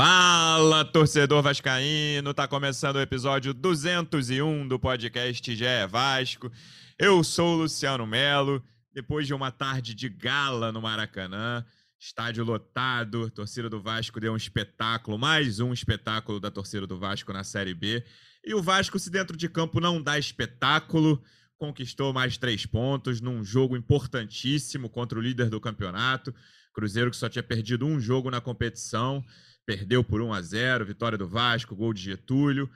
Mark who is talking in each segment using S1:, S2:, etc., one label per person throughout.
S1: Fala, torcedor vascaíno! Tá começando o episódio 201 do podcast GE Vasco. Eu sou o Luciano Melo. Depois de uma tarde de gala no Maracanã, estádio lotado, torcida do Vasco deu um espetáculo, mais um espetáculo da torcida do Vasco na Série B. E o Vasco, se dentro de campo não dá espetáculo, conquistou mais três pontos num jogo importantíssimo contra o líder do campeonato. Cruzeiro que só tinha perdido um jogo na competição perdeu por 1 a 0 vitória do Vasco, gol de Getúlio.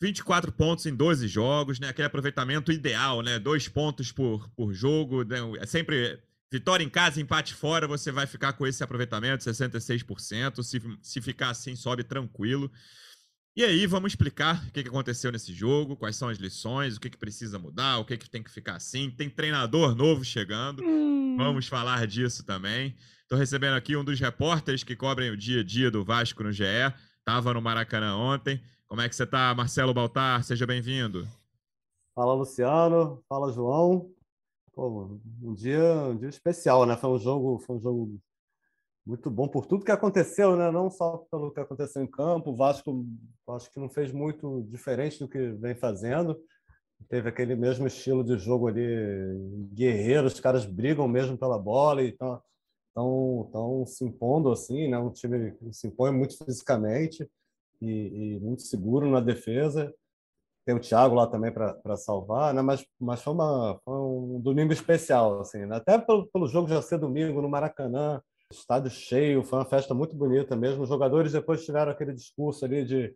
S1: 24 pontos em 12 jogos, né? Aquele aproveitamento ideal, né? Dois pontos por, por jogo. Né? É sempre vitória em casa, empate fora, você vai ficar com esse aproveitamento, 66%. Se, se ficar assim, sobe tranquilo. E aí, vamos explicar o que aconteceu nesse jogo, quais são as lições, o que, precisa mudar, o que, tem que ficar assim. Tem treinador novo chegando, hum. vamos falar disso também. Estou recebendo aqui um dos repórteres que cobrem o dia a dia do Vasco no GE. Estava no Maracanã ontem. Como é que você está, Marcelo Baltar? Seja bem-vindo.
S2: Fala, Luciano. Fala, João. Pô, um dia, um dia especial, né? Foi um jogo, foi um jogo muito bom por tudo que aconteceu, né? Não só pelo que aconteceu em campo. O Vasco, acho que não fez muito diferente do que vem fazendo. Teve aquele mesmo estilo de jogo ali, guerreiro, os caras brigam mesmo pela bola, então estão tão se impondo assim, né? Um time que se impõe muito fisicamente e, e muito seguro na defesa. Tem o Thiago lá também para salvar, né? Mas, mas foi, uma, foi um domingo especial, assim, né? até pelo, pelo jogo já ser domingo no Maracanã, estádio cheio, foi uma festa muito bonita mesmo. Os jogadores depois tiveram aquele discurso ali de,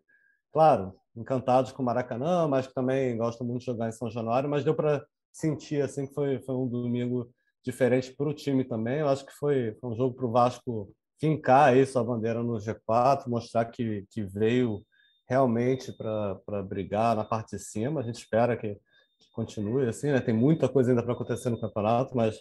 S2: claro, encantados com o Maracanã, mas que também gostam muito de jogar em São Januário, mas deu para sentir assim que foi, foi um domingo diferente para o time também. Eu acho que foi, foi um jogo para o Vasco fincar aí sua bandeira no G4, mostrar que, que veio realmente para brigar na parte de cima. A gente espera que, que continue assim, né? Tem muita coisa ainda para acontecer no campeonato, mas,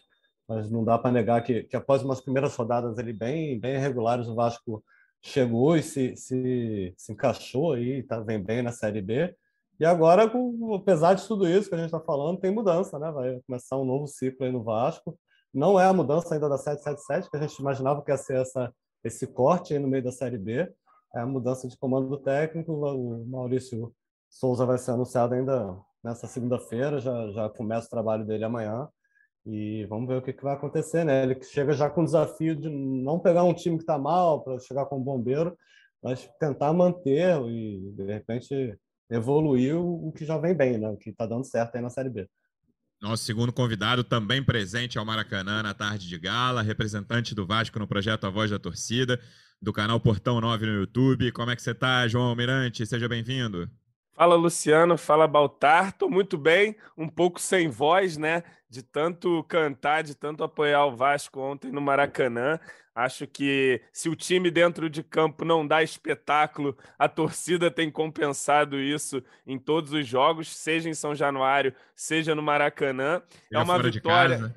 S2: mas não dá para negar que, que após umas primeiras rodadas ali bem, bem regulares, o Vasco chegou e se, se, se encaixou aí, está vem bem na Série B. E agora, apesar de tudo isso que a gente está falando, tem mudança, né? Vai começar um novo ciclo aí no Vasco. Não é a mudança ainda da 777, que a gente imaginava que ia ser essa, esse corte aí no meio da Série B. É a mudança de comando técnico. O Maurício Souza vai ser anunciado ainda nessa segunda-feira, já, já começa o trabalho dele amanhã. E vamos ver o que, que vai acontecer, né? Ele chega já com o desafio de não pegar um time que está mal para chegar com um bombeiro, mas tentar manter e, de repente, evoluir o que já vem bem, né? O que está dando certo aí na Série B.
S1: Nosso segundo convidado, também presente ao Maracanã na tarde de gala, representante do Vasco no projeto A Voz da Torcida, do canal Portão 9 no YouTube. Como é que você está, João Almirante? Seja bem-vindo.
S3: Fala, Luciano. Fala, Baltar. Tô muito bem, um pouco sem voz, né? De tanto cantar, de tanto apoiar o Vasco ontem no Maracanã. Acho que se o time dentro de campo não dá espetáculo, a torcida tem compensado isso em todos os jogos, seja em São Januário, seja no Maracanã.
S1: É, é uma vitória.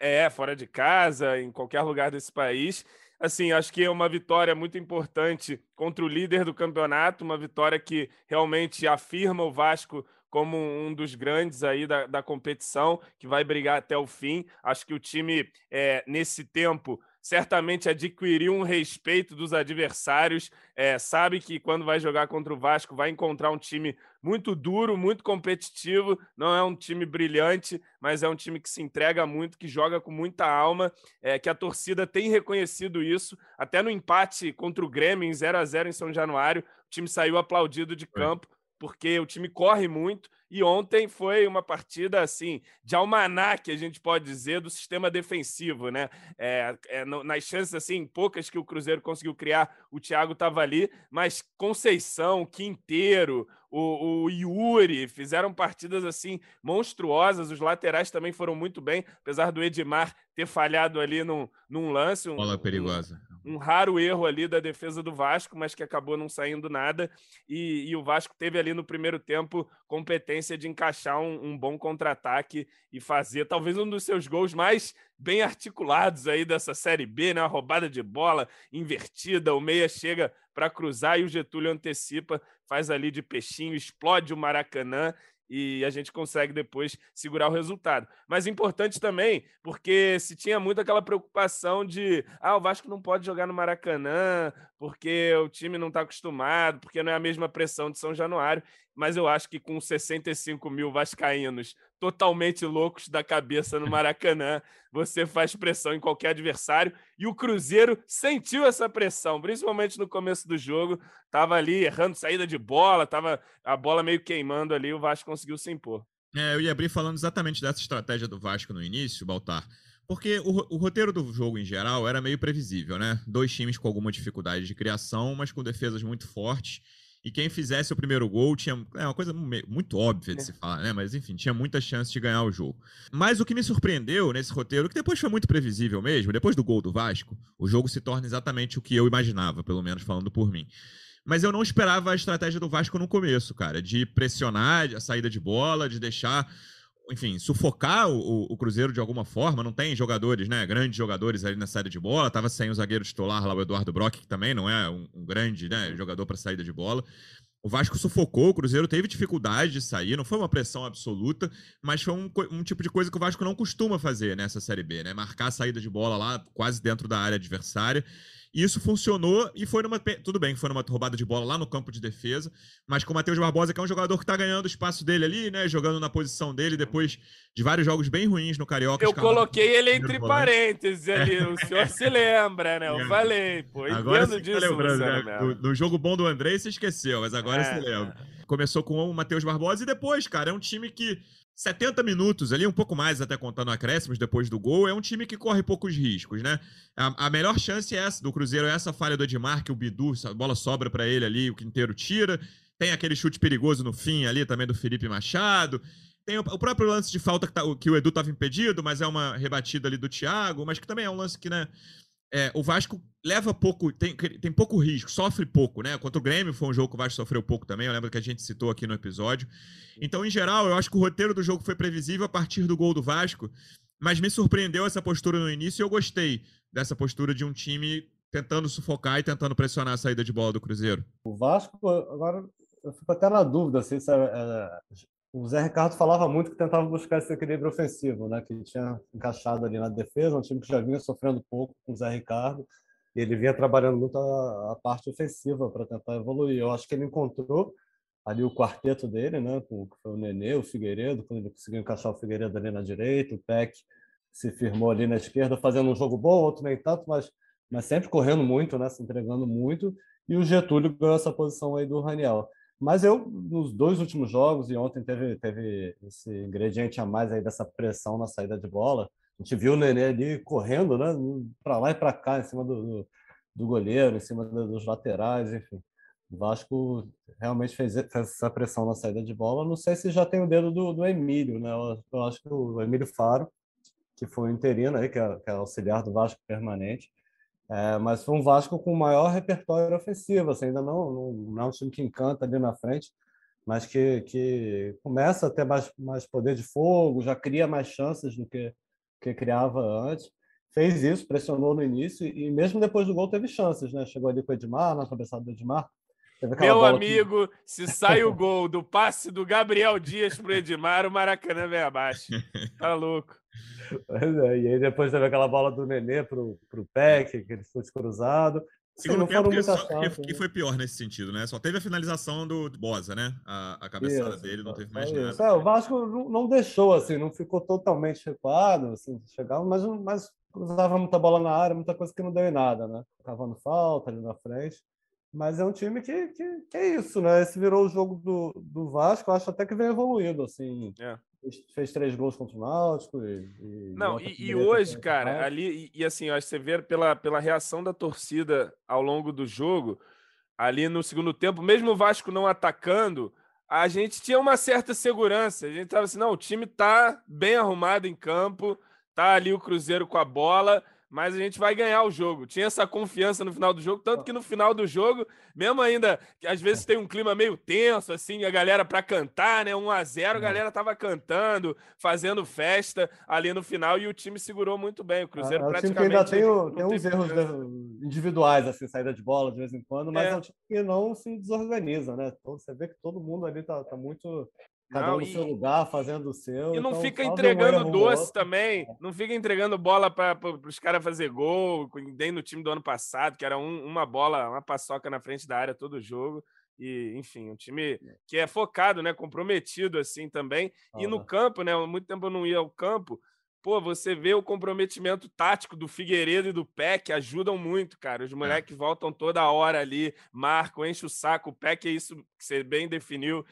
S3: É, fora de casa, em qualquer lugar desse país. Assim, acho que é uma vitória muito importante contra o líder do campeonato, uma vitória que realmente afirma o Vasco como um dos grandes aí da, da competição, que vai brigar até o fim. Acho que o time, é, nesse tempo, certamente adquiriu um respeito dos adversários, é, sabe que quando vai jogar contra o Vasco vai encontrar um time muito duro, muito competitivo, não é um time brilhante, mas é um time que se entrega muito, que joga com muita alma, é, que a torcida tem reconhecido isso, até no empate contra o Grêmio em 0 a 0 em São Januário, o time saiu aplaudido de campo, porque o time corre muito e ontem foi uma partida assim de almanac, a gente pode dizer, do sistema defensivo, né? É, é, nas chances assim poucas que o Cruzeiro conseguiu criar, o Thiago estava ali, mas Conceição, Quinteiro, o, o, Yuri fizeram partidas assim monstruosas. Os laterais também foram muito bem, apesar do Edmar ter falhado ali num, num lance. Um,
S1: Bola perigosa.
S3: Um, um, raro erro ali da defesa do Vasco, mas que acabou não saindo nada. E, e o Vasco teve ali no primeiro tempo competência de encaixar um, um bom contra-ataque e fazer talvez um dos seus gols mais bem articulados aí dessa Série B, né? Uma roubada de bola invertida, o meia chega para cruzar e o Getúlio antecipa, faz ali de peixinho, explode o Maracanã e a gente consegue depois segurar o resultado. Mas importante também, porque se tinha muito aquela preocupação de ah, o Vasco não pode jogar no Maracanã, porque o time não está acostumado, porque não é a mesma pressão de São Januário. Mas eu acho que com 65 mil vascaínos totalmente loucos da cabeça no Maracanã, você faz pressão em qualquer adversário. E o Cruzeiro sentiu essa pressão, principalmente no começo do jogo. Tava ali errando saída de bola, tava a bola meio queimando ali, o Vasco conseguiu se impor.
S1: É, eu ia abrir falando exatamente dessa estratégia do Vasco no início, Baltar. Porque o, o, roteiro do jogo em geral era meio previsível, né? Dois times com alguma dificuldade de criação, mas com defesas muito fortes. E quem fizesse o primeiro gol tinha. É uma coisa muito óbvia de é. se falar, né? Mas enfim, tinha muita chance de ganhar o jogo. Mas o que me surpreendeu nesse roteiro, que depois foi muito previsível mesmo, depois do gol do Vasco, o jogo se torna exatamente o que eu imaginava, pelo menos falando por mim. Mas eu não esperava a estratégia do Vasco no começo, cara, de pressionar a saída de bola, de deixar enfim, sufocar o, o, Cruzeiro de alguma forma. Não tem jogadores, né? Grandes jogadores ali na saída de bola. Tava sem o zagueiro titular lá, o Eduardo Brock, que também não é um, um grande né, jogador para saída de bola. O Vasco sufocou, o Cruzeiro teve dificuldade de sair, não foi uma pressão absoluta, mas foi um, um, tipo de coisa que o Vasco não costuma fazer nessa Série B, né? Marcar a saída de bola lá quase dentro da área adversária isso funcionou e foi numa. Tudo bem, foi numa roubada de bola lá no campo de defesa, mas com o Matheus Barbosa, que é um jogador que tá ganhando o espaço dele ali, né? Jogando na posição dele depois de vários jogos bem ruins no Carioca.
S3: Eu coloquei ele entre parênteses ali, o senhor se lembra, né? Eu falei, pô,
S1: agora você disso. Lembrando, né? no, no, jogo bom do André você esqueceu, mas agora é, você lembra. Começou com o Matheus Barbosa e depois, cara, é um time que 70 minutos ali, um pouco mais até contando acréscimos depois do gol, é um time que corre poucos riscos, né? A, a melhor chance é essa do Cruzeiro, é essa falha do Edmar, que o Bidu, a bola sobra para ele ali, o Quinteiro tira. Tem aquele chute perigoso no fim ali também do Felipe Machado. Tem o, o próprio lance de falta que, tá, que o Edu estava impedido, mas é uma rebatida ali do Thiago, mas que também é um lance que, né? É, o Vasco leva pouco, tem, tem pouco risco, sofre pouco, né? Contra o Grêmio foi um jogo que o Vasco sofreu pouco também, eu lembro que a gente citou aqui no episódio. Então, em geral, eu acho que o roteiro do jogo foi previsível a partir do gol do Vasco, mas me surpreendeu essa postura no início e eu gostei dessa postura de um time tentando sufocar e tentando pressionar a saída de bola do Cruzeiro.
S2: O Vasco, agora eu fico até na dúvida se é, é, o Zé Ricardo falava muito que tentava buscar esse equilíbrio ofensivo, né? Que tinha encaixado ali na defesa, um time que já vinha sofrendo pouco com o Zé Ricardo, e ele vinha trabalhando muito a, a parte ofensiva para tentar evoluir. Eu acho que ele encontrou ali o quarteto dele, né? Com, o Nenê, o Figueiredo, quando ele conseguiu encaixar o Figueiredo ali na direita, o Peck se firmou ali na esquerda, fazendo um jogo bom, outro nem tanto, mas, mas sempre correndo muito, né? Se entregando muito. E o Getúlio ganhou essa posição aí do Raniel. Mas eu, nos dois últimos jogos, e ontem teve, teve esse ingrediente a mais aí dessa pressão na saída de bola, a gente viu o Nenê ali correndo, né, para lá e para cá, em cima do, do, do, goleiro, em cima dos laterais, enfim. O Vasco realmente fez, essa pressão na saída de bola. Não sei se já tem o dedo do, do Emílio, né? Eu, eu, acho que o Emílio Faro, que foi o interino aí, que é, que é auxiliar do Vasco permanente, é, mas foi um Vasco com maior repertório ofensivo, assim, ainda não, não, não, é um time que encanta ali na frente, mas que, que começa a ter mais, mais poder de fogo, já cria mais chances do que, que criava antes. Fez isso, pressionou no início e mesmo depois do gol teve chances, né? Chegou ali com o Edmar, na cabeçada do Edmar.
S3: Meu amigo, que... se sai o gol do passe do Gabriel Dias para o Edmar, o Maracanã vem abaixo. Tá louco.
S2: É, e aí depois teve aquela bola do Nenê pro, pro Peck, que ele foi cruzado.
S1: Segundo tempo que, só, que, que, né? foi pior nesse sentido, né? Só teve a finalização do Bosa, né? A, a cabeçada isso, dele, não teve mais nada.
S2: É, o Vasco não, não, deixou, assim, não ficou totalmente recuado, assim, chegava, mas, mas cruzava muita bola na área, muita coisa que não deu em nada, né? Cavando falta ali na frente. Mas é um time que, que, que, é isso, né? Esse virou o jogo do, do Vasco, acho até que vem evoluindo, assim. É fez três gols contra o Náutico. E,
S3: e não, e, e hoje, cara, ali, e, e assim, ó, você vê pela, pela reação da torcida ao longo do jogo, ali no segundo tempo, mesmo o Vasco não atacando, a gente tinha uma certa segurança. A gente tava assim, não, o time tá bem arrumado em campo, tá ali o Cruzeiro com a bola mas a gente vai ganhar o jogo. Tinha essa confiança no final do jogo, tanto que no final do jogo, mesmo ainda, que às vezes tem um clima meio tenso, assim, a galera para cantar, né? 1 a 0 a uhum. galera tava cantando, fazendo festa ali no final e o time segurou muito bem. O Cruzeiro é, é praticamente.
S2: ainda tem, o, tem uns erros individuais, assim, saída de bola de vez em quando, mas é, é um time que não se desorganiza, né? Então, você vê que todo mundo ali tá, tá muito Cada não, um no seu lugar, fazendo o seu.
S3: E não então, fica entregando doce também. É. Não fica entregando bola para os caras fazer gol, nem no time do ano passado, que era um, uma bola, uma paçoca na frente da área todo jogo. E, enfim, um time é. que é focado, né? Comprometido assim também. Ah, e no campo, né? Muito tempo eu não ia ao campo. Pô, você vê o comprometimento tático do Figueiredo e do Peck ajudam muito, cara. Os moleques é. voltam toda hora ali, marcam, enche o saco. O Peck é isso que você bem definiu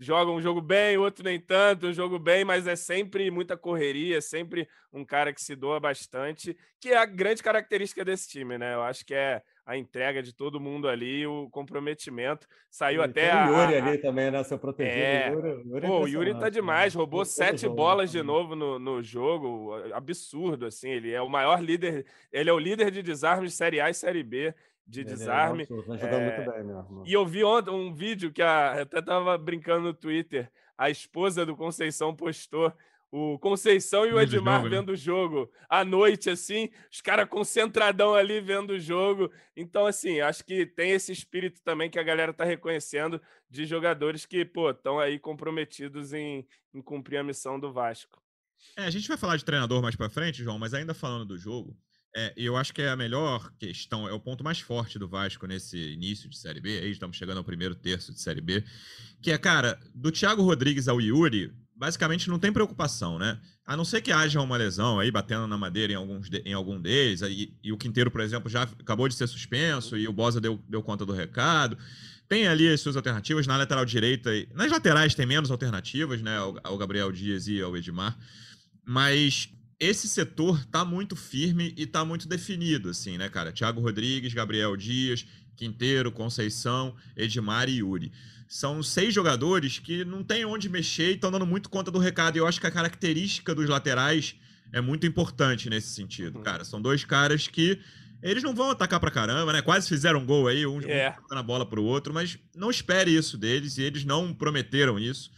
S3: joga um jogo bem, outro nem tanto, um jogo bem, mas é sempre muita correria, é sempre um cara que se doa bastante, que é a grande característica desse time, né? Eu acho que é a entrega de todo mundo ali, o comprometimento. Saiu e até
S2: a. O Yuri ali também, né? Seu protegido.
S3: É... Yuri, Yuri é Pô, o Yuri tá demais, né? roubou sete jogo, bolas de novo no, no jogo. Absurdo, assim. Ele é o maior líder, ele é o líder de desarmes de Série A e Série B de ele é desarme. É, é... Bem, e eu vi ontem um vídeo que a, eu até tava brincando no Twitter. A esposa do Conceição postou o Conceição e o Edmar né? vendo o jogo à noite, assim, os caras concentradão ali vendo o jogo. Então, assim, acho que tem esse espírito também que a galera tá reconhecendo de jogadores que, pô, estão aí comprometidos em, em cumprir a missão do Vasco.
S1: É, a gente vai falar de treinador mais para frente, João, mas ainda falando do jogo, é, eu acho que é a melhor questão, é o ponto mais forte do Vasco nesse início de Série B. Aí estamos chegando ao primeiro terço de Série B. Que é, cara, do Thiago Rodrigues ao Yuri, basicamente não tem preocupação, né? A não ser que haja uma lesão aí batendo na madeira em, alguns de, em algum deles. Aí, e o Quinteiro, por exemplo, já acabou de ser suspenso e o Bosa deu, deu conta do recado. Tem ali as suas alternativas. Na lateral direita, nas laterais tem menos alternativas, né? Ao, Gabriel Dias e ao Edmar. Mas esse setor tá muito firme e tá muito definido, assim, né, cara? Thiago Rodrigues, Gabriel Dias, Quinteiro, Conceição, Edmar e Yuri. São seis jogadores que não tem onde mexer e estão dando muito conta do recado. E eu acho que a característica dos laterais é muito importante nesse sentido, uhum. cara. São dois caras que eles não vão atacar pra caramba, né? Quase fizeram um gol aí, um é. a bola pro outro, mas não espere isso deles e eles não prometeram isso.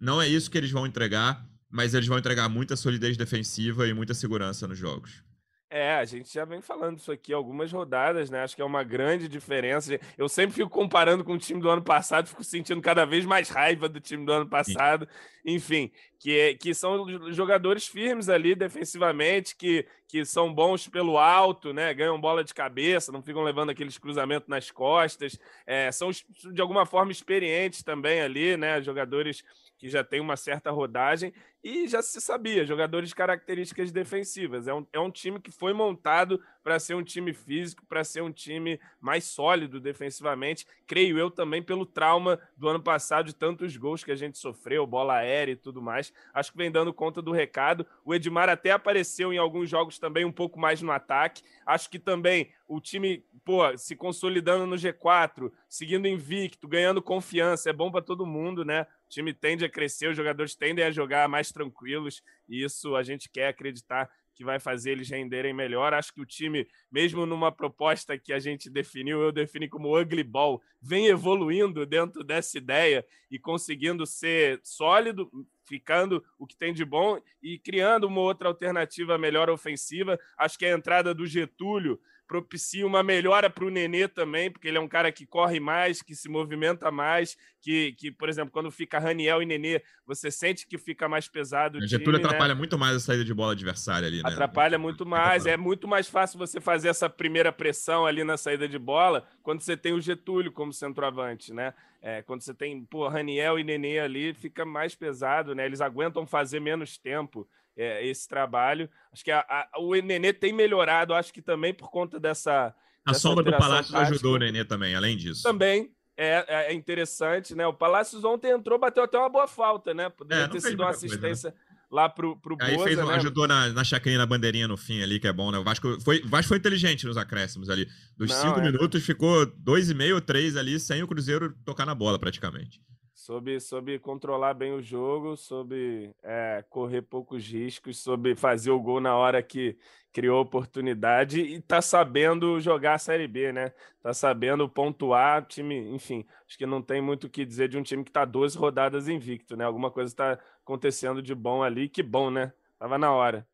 S1: Não é isso que eles vão entregar mas eles vão entregar muita solidez defensiva e muita segurança nos jogos.
S3: É, a gente já vem falando isso aqui algumas rodadas, né? Acho que é uma grande diferença. Eu sempre fico comparando com o time do ano passado, fico sentindo cada vez mais raiva do time do ano passado. Sim. Enfim, que, que são jogadores firmes ali defensivamente, que, que são bons pelo alto, né? Ganham bola de cabeça, não ficam levando aqueles cruzamentos nas costas. É, são de alguma forma experientes também ali, né? Jogadores que já tem uma certa rodagem e já se sabia, jogadores de características defensivas. É um, é um time que foi montado para ser um time físico, para ser um time mais sólido defensivamente. Creio eu também pelo trauma do ano passado de tantos gols que a gente sofreu, bola aérea e tudo mais. Acho que vem dando conta do recado. O Edmar até apareceu em alguns jogos também um pouco mais no ataque. Acho que também o time, pô, se consolidando no G4, seguindo invicto, ganhando confiança, é bom para todo mundo, né? O time tende a crescer, os jogadores tendem a jogar mais tranquilos, e isso a gente quer acreditar que vai fazer eles renderem melhor. Acho que o time, mesmo numa proposta que a gente definiu, eu defini como ugly ball, vem evoluindo dentro dessa ideia e conseguindo ser sólido, ficando o que tem de bom e criando uma outra alternativa melhor ofensiva. Acho que a entrada do Getúlio propicia uma melhora para o Nenê também, porque ele é um cara que corre mais, que se movimenta mais, que, que por exemplo, quando fica Raniel e Nenê, você sente que fica mais pesado. O
S1: Getúlio né? atrapalha muito mais a saída de bola adversária ali, né?
S3: Atrapalha muito mais. É muito mais fácil você fazer essa primeira pressão ali na saída de bola quando você tem o Getúlio como centroavante, né? É, quando você tem pô, Raniel e Nenê ali, fica mais pesado, né? Eles aguentam fazer menos tempo é, esse trabalho. Acho que a, a, o Nenê tem melhorado, acho que também por conta dessa.
S1: A dessa sombra do Palácio tática. ajudou o Nenê também, além disso.
S3: Também. É, é, é interessante, né? O Palácios ontem entrou, bateu até uma boa falta, né? Poderia é, ter sido uma assistência. Coisa, né? lá pro, pro
S1: Aí Boza, fez, né? ajudou na, na chacrinha, na bandeirinha no fim ali, que é bom, né? O Vasco foi, Vasco foi inteligente nos acréscimos ali. Dos Não, cinco é... minutos, ficou dois e meio, três ali, sem o Cruzeiro tocar na bola praticamente
S3: soube, soube controlar bem o jogo, soube é, correr poucos riscos, soube fazer o gol na hora que criou oportunidade e tá sabendo jogar a Série B, né? Tá sabendo pontuar, time, enfim, acho que não tem muito o que dizer de um time que tá 12 rodadas invicto, né? Alguma coisa está acontecendo de bom ali, que bom, né? Tava na hora.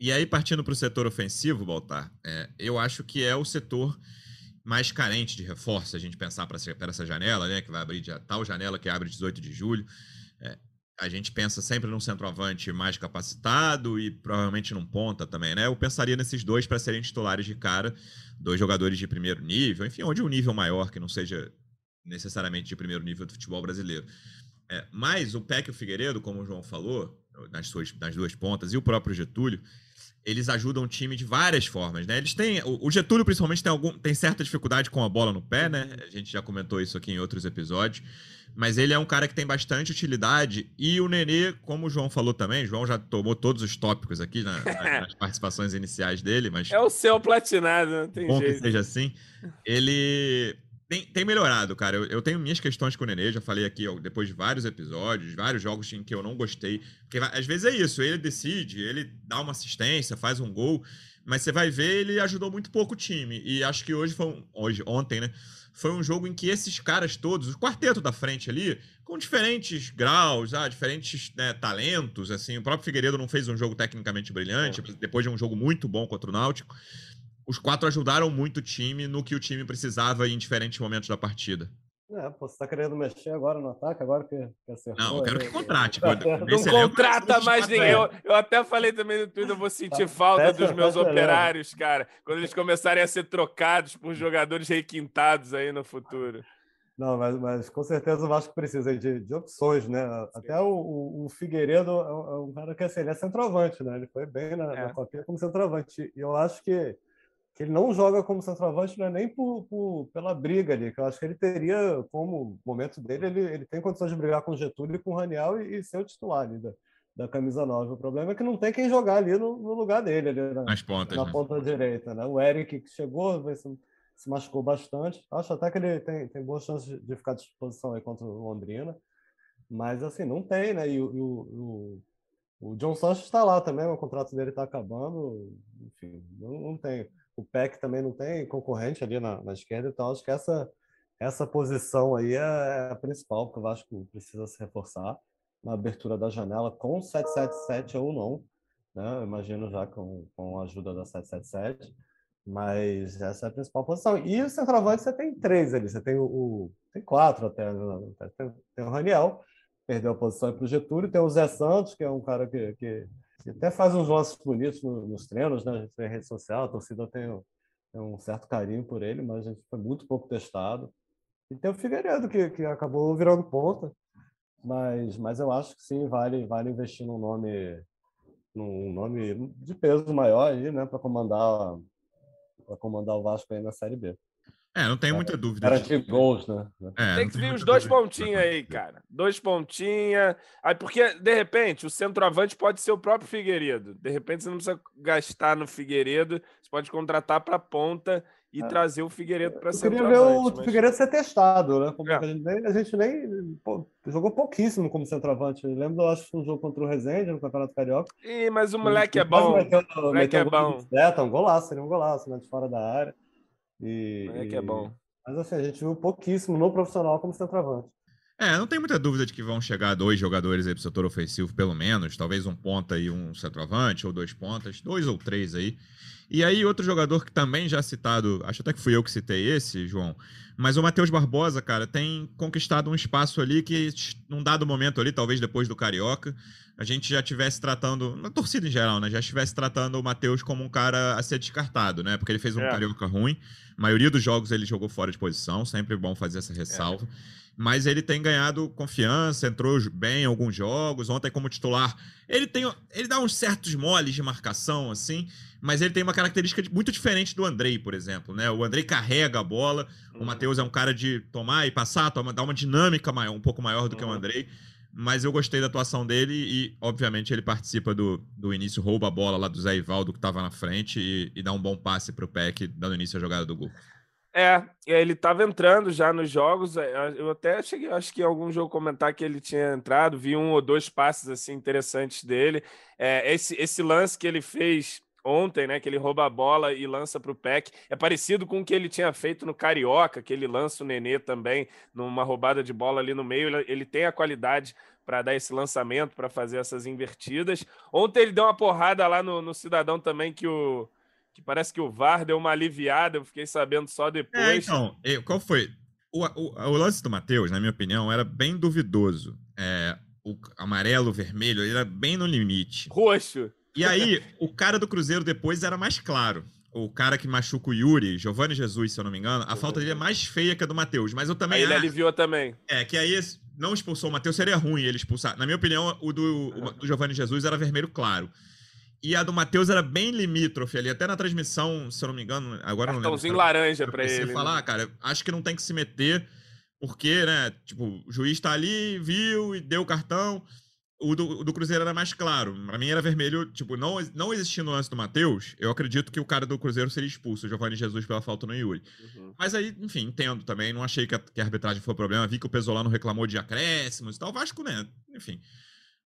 S1: E aí, partindo para o setor ofensivo, Baltar, é, eu acho que é o setor mais carente de reforço, se a gente pensar para essa janela, né, que vai abrir de, tal janela que abre 18 de julho. É, a gente pensa sempre num centroavante mais capacitado e provavelmente num ponta também, né? Eu pensaria nesses dois para serem titulares de cara, dois jogadores de primeiro nível, enfim, onde um nível maior que não seja necessariamente de primeiro nível do futebol brasileiro. É, mas o Peck e o Figueiredo, como o João falou, nas, suas, nas duas pontas, e o próprio Getúlio, eles ajudam o time de várias formas, né? Eles têm. O Getúlio, principalmente, tem, algum, tem certa dificuldade com a bola no pé, né? A gente já comentou isso aqui em outros episódios. Mas ele é um cara que tem bastante utilidade. E o Nenê, como o João falou também, João já tomou todos os tópicos aqui na, nas participações iniciais dele, mas.
S3: É o seu platinado, não tem
S1: bom
S3: jeito.
S1: que seja assim. Ele tem, tem melhorado, cara. Eu, eu, tenho minhas questões com o Nenê, já falei aqui ó, depois de vários episódios, vários jogos em que eu não gostei. Porque às vezes é isso, ele decide, ele dá uma assistência, faz um gol, mas você vai ver, ele ajudou muito pouco o time. E acho que hoje foi um, hoje, ontem, né? Foi um jogo em que esses caras todos, o quarteto da frente ali, com diferentes graus, ah, diferentes né, talentos, assim, o próprio Figueiredo não fez um jogo tecnicamente brilhante, depois de um jogo muito bom contra o Náutico os quatro ajudaram muito o time no que o time precisava em diferentes momentos da partida.
S2: É, pô, você tá querendo mexer agora no ataque, agora que, que acertou.
S1: Não, eu quero que contrate.
S3: não contrata mais ninguém. Eu, eu, até falei também no Twitter, eu vou sentir tá, falta dos meus operários, cara, quando eles começarem a ser trocados por jogadores requintados aí no futuro.
S2: Não, mas, mas com certeza o Vasco precisa de, de opções, né? Sim. Até o, o, Figueiredo é um, é cara que assim, ele é centroavante, né? Ele foi bem na, é. na copinha como centroavante. E eu acho que ele não joga como centroavante não é nem por, por, pela briga ali, que eu acho que ele teria, como momento dele, ele, ele tem condições de brigar com o Getúlio e com o Raniel e, e ser o titular ali da, da camisa 9. O problema é que não tem quem jogar ali no, no lugar dele, ali na,
S1: Nas pontas,
S2: na
S1: né?
S2: ponta direita. Né? O Eric, que chegou, se, se machucou bastante. Acho até que ele tem, tem boas chances de ficar à disposição aí contra o Londrina. Mas, assim, não tem, né? E, o, o, o John Santos está lá também, o contrato dele está acabando. Enfim, não, não tem o PEC também não tem concorrente ali na, na esquerda, então acho que essa, essa posição aí é a principal, porque o Vasco precisa se reforçar na abertura da janela com 777 ou não, né? Eu imagino já com, com a ajuda da 777, mas essa é a principal posição. E o centroavante você tem três ali, você tem o, o tem quatro até, né? tem, tem o Raniel, perdeu a posição para o Getúlio, tem o Zé Santos, que é um cara que, que até faz uns lances bonitos nos treinos, né? A gente tem rede social, a torcida tem, tem, um certo carinho por ele, mas a gente foi muito pouco testado. E tem o Figueiredo, que, que acabou virando ponta, mas, mas eu acho que sim, vale, vale investir num nome, num nome de peso maior aí, né? Para comandar, comandar o Vasco aí na Série B.
S1: É, não tem muita dúvida.
S2: Garantir de... gols, né?
S3: É, tem que vir os dois pontinhos aí, cara. Dois pontinhos. Aí, porque, de repente, o centroavante pode ser o próprio Figueiredo. De repente, você não precisa gastar no Figueiredo, você pode contratar para ponta e é. trazer o Figueiredo para centroavante.
S2: Eu queria ver o mas... Figueiredo ser testado, né? É. A gente nem, a gente nem pô, jogou pouquíssimo como centroavante. Eu lembro, eu acho que um jogo contra o Rezende no Campeonato Carioca.
S3: Ih, mas o moleque é bom. Meteu, o moleque é bom.
S2: Beta, um golaço, seria um golaço, né? De fora da área. E,
S3: é que é bom.
S2: Mas assim, a gente viu pouquíssimo no profissional como centroavante.
S1: É, não tem muita dúvida de que vão chegar dois jogadores aí pro setor ofensivo, pelo menos. Talvez um ponta e um centroavante, ou dois pontas, dois ou três aí. E aí, outro jogador que também já citado, acho até que fui eu que citei esse, João, mas o Matheus Barbosa, cara, tem conquistado um espaço ali que, num dado momento ali, talvez depois do Carioca, a gente já estivesse tratando, na torcida em geral, né? Já estivesse tratando o Matheus como um cara a ser descartado, né? Porque ele fez um é. Carioca ruim. A maioria dos jogos ele jogou fora de posição, sempre bom fazer essa ressalva. É mas ele tem ganhado confiança, entrou bem em alguns jogos, ontem como titular. Ele tem ele dá uns certos moles de marcação assim, mas ele tem uma característica muito diferente do Andrei, por exemplo, né? O Andrei carrega a bola, uhum. o Matheus é um cara de tomar e passar, toma, dá uma dinâmica maior, um pouco maior do uhum. que o uhum. Andrei. Mas eu gostei da atuação dele e, obviamente, ele participa do, do início, rouba a bola lá do Zé Ivaldo, que estava na frente, e, e dá um bom passe para o Peck, dando início à jogada do gol.
S3: É, ele estava entrando já nos jogos. É, eu até cheguei, acho que em algum jogo comentar que ele tinha entrado, vi um ou dois passes assim interessantes dele. É, esse, esse lance que ele fez ontem, né, que ele rouba a bola e lança para o Peck, é parecido com o que ele tinha feito no Carioca, que ele lança o Nenê também numa roubada de bola ali no meio. Ele, ele tem a qualidade para dar esse lançamento, para fazer essas invertidas. Ontem ele deu uma porrada lá no, no Cidadão também que o que parece que o VAR deu uma aliviada, eu fiquei sabendo só depois. É,
S1: então, qual foi? O, o, o lance do Matheus, na minha opinião, era bem duvidoso. É, o amarelo, vermelho, ele era bem no limite.
S3: Roxo.
S1: E aí, o cara do Cruzeiro depois era mais claro. O cara que machuca o Yuri, Giovanni Jesus, se eu não me engano, a falta dele é mais feia que a do Matheus. Mas eu também.
S3: Aí ele
S1: acho-
S3: aliviou também.
S1: É, que aí não expulsou o Matheus, seria ruim ele expulsar. Na minha opinião, o do, o do Giovanni Jesus era vermelho claro. E a do Matheus era bem limítrofe ali. Até na transmissão, se eu não me engano, agora eu não lembro.
S3: Cartãozinho laranja pra
S1: Você
S3: ele. né?
S1: falar, cara, acho que não tem que se meter, porque, né, tipo, o juiz tá ali, viu e deu o cartão. O do, o do Cruzeiro era mais claro. Pra mim era vermelho, tipo, não, não existindo o lance do Matheus, eu acredito que o cara do Cruzeiro seria expulso, o Giovanni Jesus, pela falta no Yuri.
S3: Uhum.
S1: Mas aí, enfim, entendo também. Não achei que a, que a arbitragem foi problema. Vi que o Pesolano reclamou de acréscimos e tal. O Vasco, né? Enfim.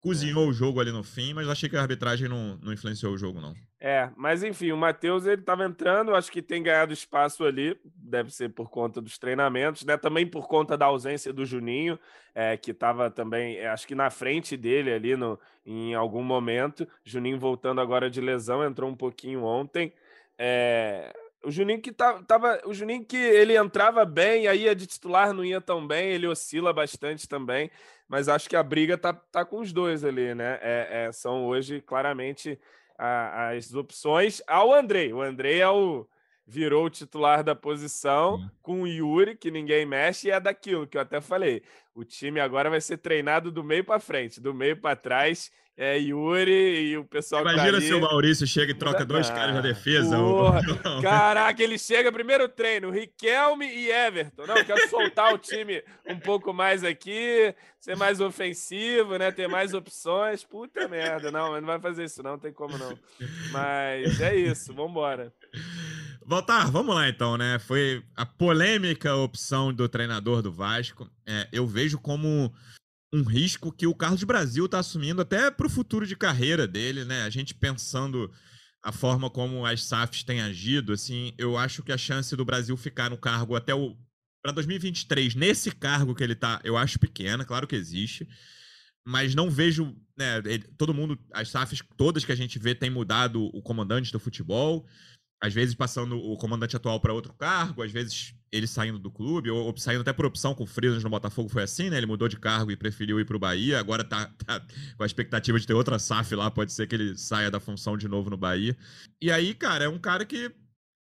S1: Cozinhou
S3: É.
S1: o jogo ali no fim, mas achei que a arbitragem não, não influenciou o jogo, não.
S3: É, mas enfim, o Matheus ele estava entrando, acho que tem ganhado espaço ali, deve ser por conta dos treinamentos, né? Também por conta da ausência do Juninho, é, que estava também, é, acho que na frente dele ali no, em algum momento. Juninho voltando agora de lesão, entrou um pouquinho ontem. É, o Juninho que tá, tava, o Juninho que ele entrava bem, aí ia de titular não ia tão bem, ele oscila bastante também, mas acho que a briga tá, tá com os dois ali, né? É, é, são hoje claramente a- as opções ao Andrei. O Andrei é o virou o titular da posição
S1: Sim.
S3: com o Yuri, que ninguém mexe, e é daquilo que eu até falei. O time agora vai ser treinado do meio para frente, do meio para trás. É Yuri e o pessoal que tá
S1: Imagina
S3: ali-
S1: se o Maurício chega e troca dois
S3: Ah,
S1: caras na defesa. o-
S3: porra. Caraca, ele chega primeiro treino, Riquelme e Everton. Não, quero soltar o time um pouco mais aqui, ser mais ofensivo, né? Ter mais opções. Puta merda, não, mas não vai fazer isso, não, não tem como não. Mas é isso, vambora.
S1: Voltar, vamos lá então, né? Foi a polêmica opção do treinador do Vasco. É, eu vejo como um risco que o Carlos Brasil está assumindo até para o futuro de carreira dele, né? A gente pensando a forma como as SAFs têm agido, assim, eu acho que a chance do Brasil ficar no cargo até o para 2023 nesse cargo que ele tá, eu acho pequena, claro que existe, mas não vejo, né? ele- todo mundo, as SAFs todas que a gente vê tem mudado o comandante do futebol às vezes passando o comandante atual para outro cargo, às vezes ele saindo do clube, ou, ou saindo até por opção com o Freitas no Botafogo foi assim, né? Ele mudou de cargo e preferiu ir para o Bahia, agora tá, tá com a expectativa de ter outra SAF lá, pode ser que ele saia da função de novo no Bahia. E aí, cara, é um cara que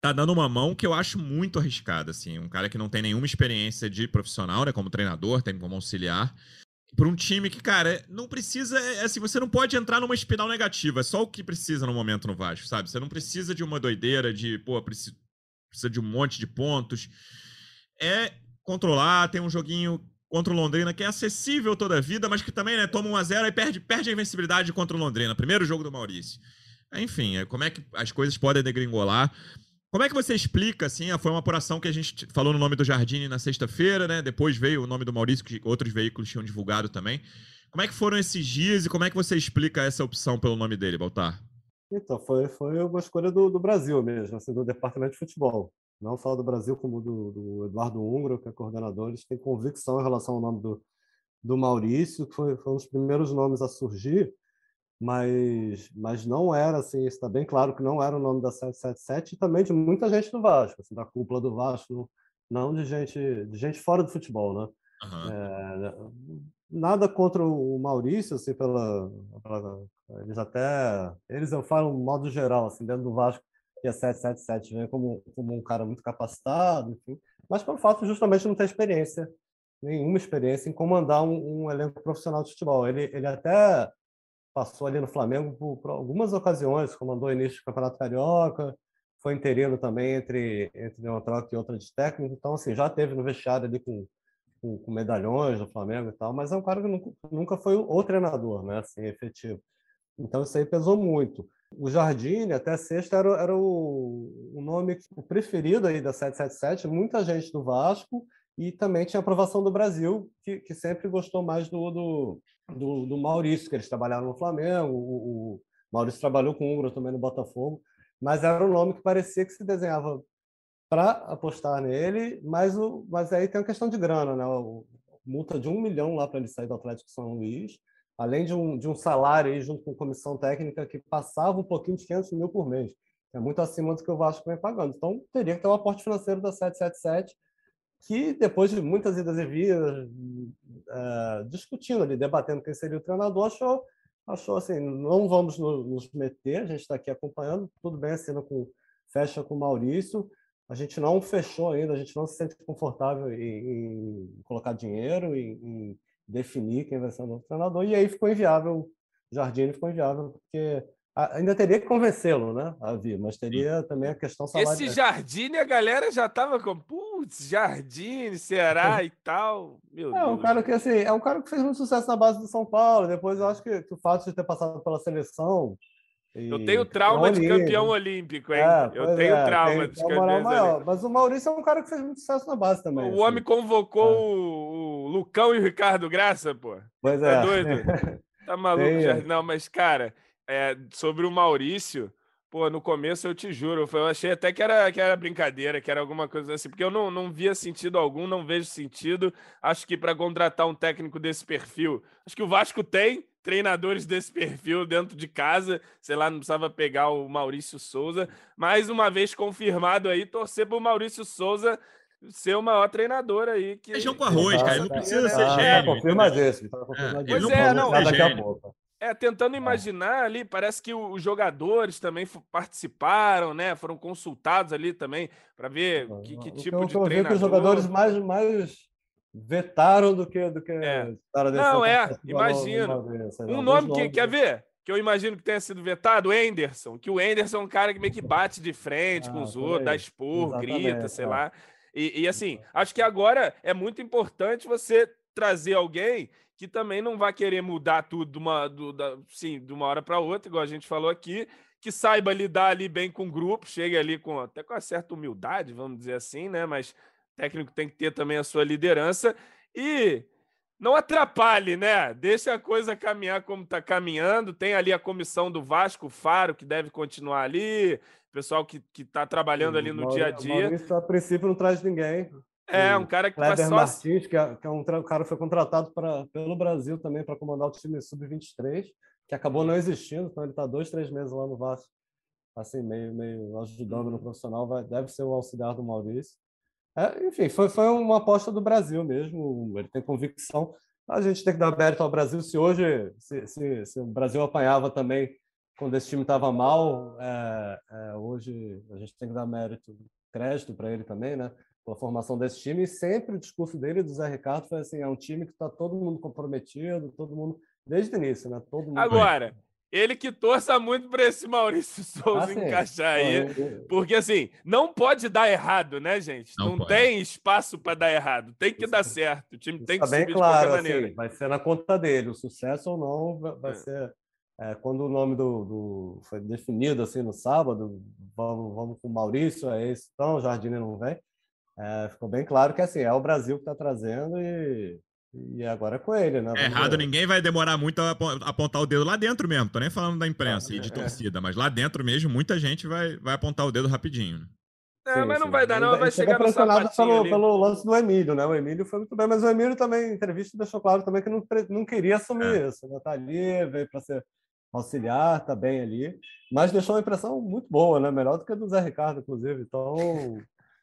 S1: tá dando uma mão que eu acho muito arriscada, assim, um cara que não tem nenhuma experiência de profissional, né, como treinador, tem como auxiliar, para um time que, cara, não precisa. É assim, você não pode entrar numa espiral negativa. É só o que precisa no momento no Vasco, sabe? Você não precisa de uma doideira de, pô, precisa, precisa de um monte de pontos. É controlar, tem um joguinho contra o Londrina que é acessível toda a vida, mas que também, né, toma 1 a 0 e perde, perde a invencibilidade contra o Londrina. Primeiro jogo do Maurício. Enfim, é, como é que as coisas podem degringolar. Como é que você explica, assim, foi uma apuração que a gente falou no nome do Jardine na sexta-feira, né? Depois veio o nome do Maurício, que outros veículos tinham divulgado também. Como é que foram esses dias e como é que você explica essa opção pelo nome dele, Baltar?
S2: Então, foi, foi uma escolha do, do Brasil mesmo, assim, do Departamento de Futebol. Não só do Brasil, como do, do Eduardo Ungro, que é coordenador. Eles têm convicção em relação ao nome do, do Maurício, que foi, foi um dos primeiros nomes a surgir, mas, mas não era, assim, está bem claro que não era o nome da 777 e também de muita gente do Vasco, assim, da cúpula do Vasco, não de gente, de gente fora do futebol, né?
S1: Aham.
S2: É, nada contra o Maurício, assim, pela, pela- eles até, eles eu falo um modo geral, assim, dentro do Vasco, que é 777, vem como, como um cara muito capacitado, enfim, mas pelo fato justamente de não ter experiência, nenhuma experiência em comandar um, um elenco profissional de futebol. Ele, ele até passou ali no Flamengo por, por algumas ocasiões, comandou o início do Campeonato Carioca, foi interino também entre, entre uma troca e outra de técnico, então, assim, já teve no vestiário ali com com, com medalhões do Flamengo e tal, mas é um cara que nunca, nunca foi o, treinador, né, assim, efetivo. Então isso aí pesou muito. O Jardine, até sexta, era, era o, o nome preferido aí da 777, muita gente do Vasco, e também tinha aprovação do Brasil, que, que sempre gostou mais do, do, do, do Maurício, que eles trabalharam no Flamengo, o, o Maurício trabalhou com o Ungro também no Botafogo, mas era um nome que parecia que se desenhava para apostar nele, mas, o, mas aí tem a questão de grana, né? O, multa de um milhão lá para ele sair do Atlético São Luís, além de um, de um salário aí junto com comissão técnica que passava um pouquinho de 500 mil por mês. É muito acima do que o Vasco vem pagando. Então, teria que ter um aporte financeiro da 777. Que depois de muitas idas e vindas, é, discutindo ali, debatendo quem seria o treinador, achou, achou assim, não vamos nos meter, a gente está aqui acompanhando, tudo bem, assina com, fecha com o Maurício, a gente não fechou ainda, a gente não se sente confortável em, em colocar dinheiro, em, em, definir quem vai ser o novo treinador, e aí ficou inviável, o Jardim ficou inviável, porque Ainda teria que convencê-lo, né, a vir, mas teria também a questão
S3: salarial. Esse Jardine, a galera já estava com, putz, Jardine, Ceará e tal. Meu
S2: é,
S3: Deus.
S2: um cara que, assim, é um cara que fez muito sucesso na base do São Paulo. Depois, eu acho que, que o fato de ter passado pela seleção.
S3: Eu tenho trauma de campeão olímpico, hein? É, eu tenho é, trauma de campeão maior.
S2: Mas o Maurício é um cara que fez muito sucesso na base também.
S3: O assim. homem convocou é. o Lucão e o Ricardo Graça, pô.
S2: Pois
S3: tá
S2: é.
S3: Tá doido? Tá maluco, Não, mas, cara é, sobre o Maurício, pô, no começo eu te juro, eu achei até que era, que era brincadeira, que era alguma coisa assim, porque eu não, não via sentido algum, não vejo sentido. Acho que para contratar um técnico desse perfil, acho que o Vasco tem treinadores desse perfil dentro de casa, sei lá, não precisava pegar o Maurício Souza. Mais uma vez confirmado aí, torcer para o Maurício Souza ser o maior treinador aí. Que...
S1: Feijão com arroz, cara, ele não precisa ser gênio.
S2: É, confirma desse.
S3: É, pois é, não, daqui a pouco. É, tentando é. imaginar ali, parece que os jogadores também participaram, né? Foram consultados ali também para ver que, que tipo eu, de treinador. Eu que
S2: os jogadores mais, mais vetaram do que do que
S3: é. Não, é, imagino. Um nome que quer ver? Que eu imagino que tenha sido vetado, Enderson, que o Enderson é um cara que meio que bate de frente ah, com os outros, dá expor, grita, sei é. lá. E, e assim, acho que agora é muito importante você trazer alguém que também não vai querer mudar tudo de uma, do, da, sim, de uma hora para outra, igual a gente falou aqui, que saiba lidar ali bem com o grupo, chegue ali com até com uma certa humildade, vamos dizer assim, né? Mas o técnico tem que ter também a sua liderança e não atrapalhe, né? Deixa a coisa caminhar como está caminhando. Tem ali a comissão do Vasco, Faro, que deve continuar ali, pessoal que está trabalhando ali no dia a dia. Maurício,
S2: a princípio, não traz ninguém.
S3: É, um cara que
S2: Kleber só... Martins, que é, que é um cara que foi contratado pra, pelo Brasil também para comandar o time sub-23, que acabou não existindo, então ele está dois, três meses lá no Vasco, assim, meio, meio ajudando no profissional, vai, deve ser o auxiliar do Maurício. É, enfim, foi, foi uma aposta do Brasil mesmo, ele tem convicção. A gente tem que dar mérito ao Brasil. Se hoje, se, se, se o Brasil apanhava também quando esse time estava mal, é, é, hoje a gente tem que dar mérito, crédito para ele também, né? Pela formação desse time, e sempre o discurso dele, do Zé Ricardo, foi assim: é um time que está todo mundo comprometido, todo mundo, desde o início, né? Todo mundo
S3: Agora, ele que torça muito para esse Maurício Souza ah, encaixar aí, porque assim, não pode dar errado, né, gente? Não, não tem espaço para dar errado, tem que isso, dar certo, o time tem que tá
S2: bem claro, assim, vai ser na conta dele, o sucesso ou não vai é. ser. É, quando o nome do, do, foi definido assim no sábado, vamos, vamos com o Maurício, é esse, então o Jardine não vem. É, ficou bem claro que assim, é o Brasil que está trazendo e, e agora é com ele, né?
S1: É errado, ninguém vai demorar muito a apontar o dedo lá dentro mesmo. Tô nem falando da imprensa ah, e de é. torcida, mas lá dentro mesmo, muita gente vai, vai apontar o dedo rapidinho. Né?
S3: É, sim, mas não sim. vai dar, não. Vai chegar pressionado
S2: pelo, pelo lance do Emílio, né? O Emílio foi muito bem, mas o Emílio também, em entrevista, deixou claro também que não, não queria assumir é. isso. Né? Tá ali, veio para ser auxiliar, tá bem ali. Mas deixou uma impressão muito boa, né? Melhor do que a do Zé Ricardo, inclusive. Então,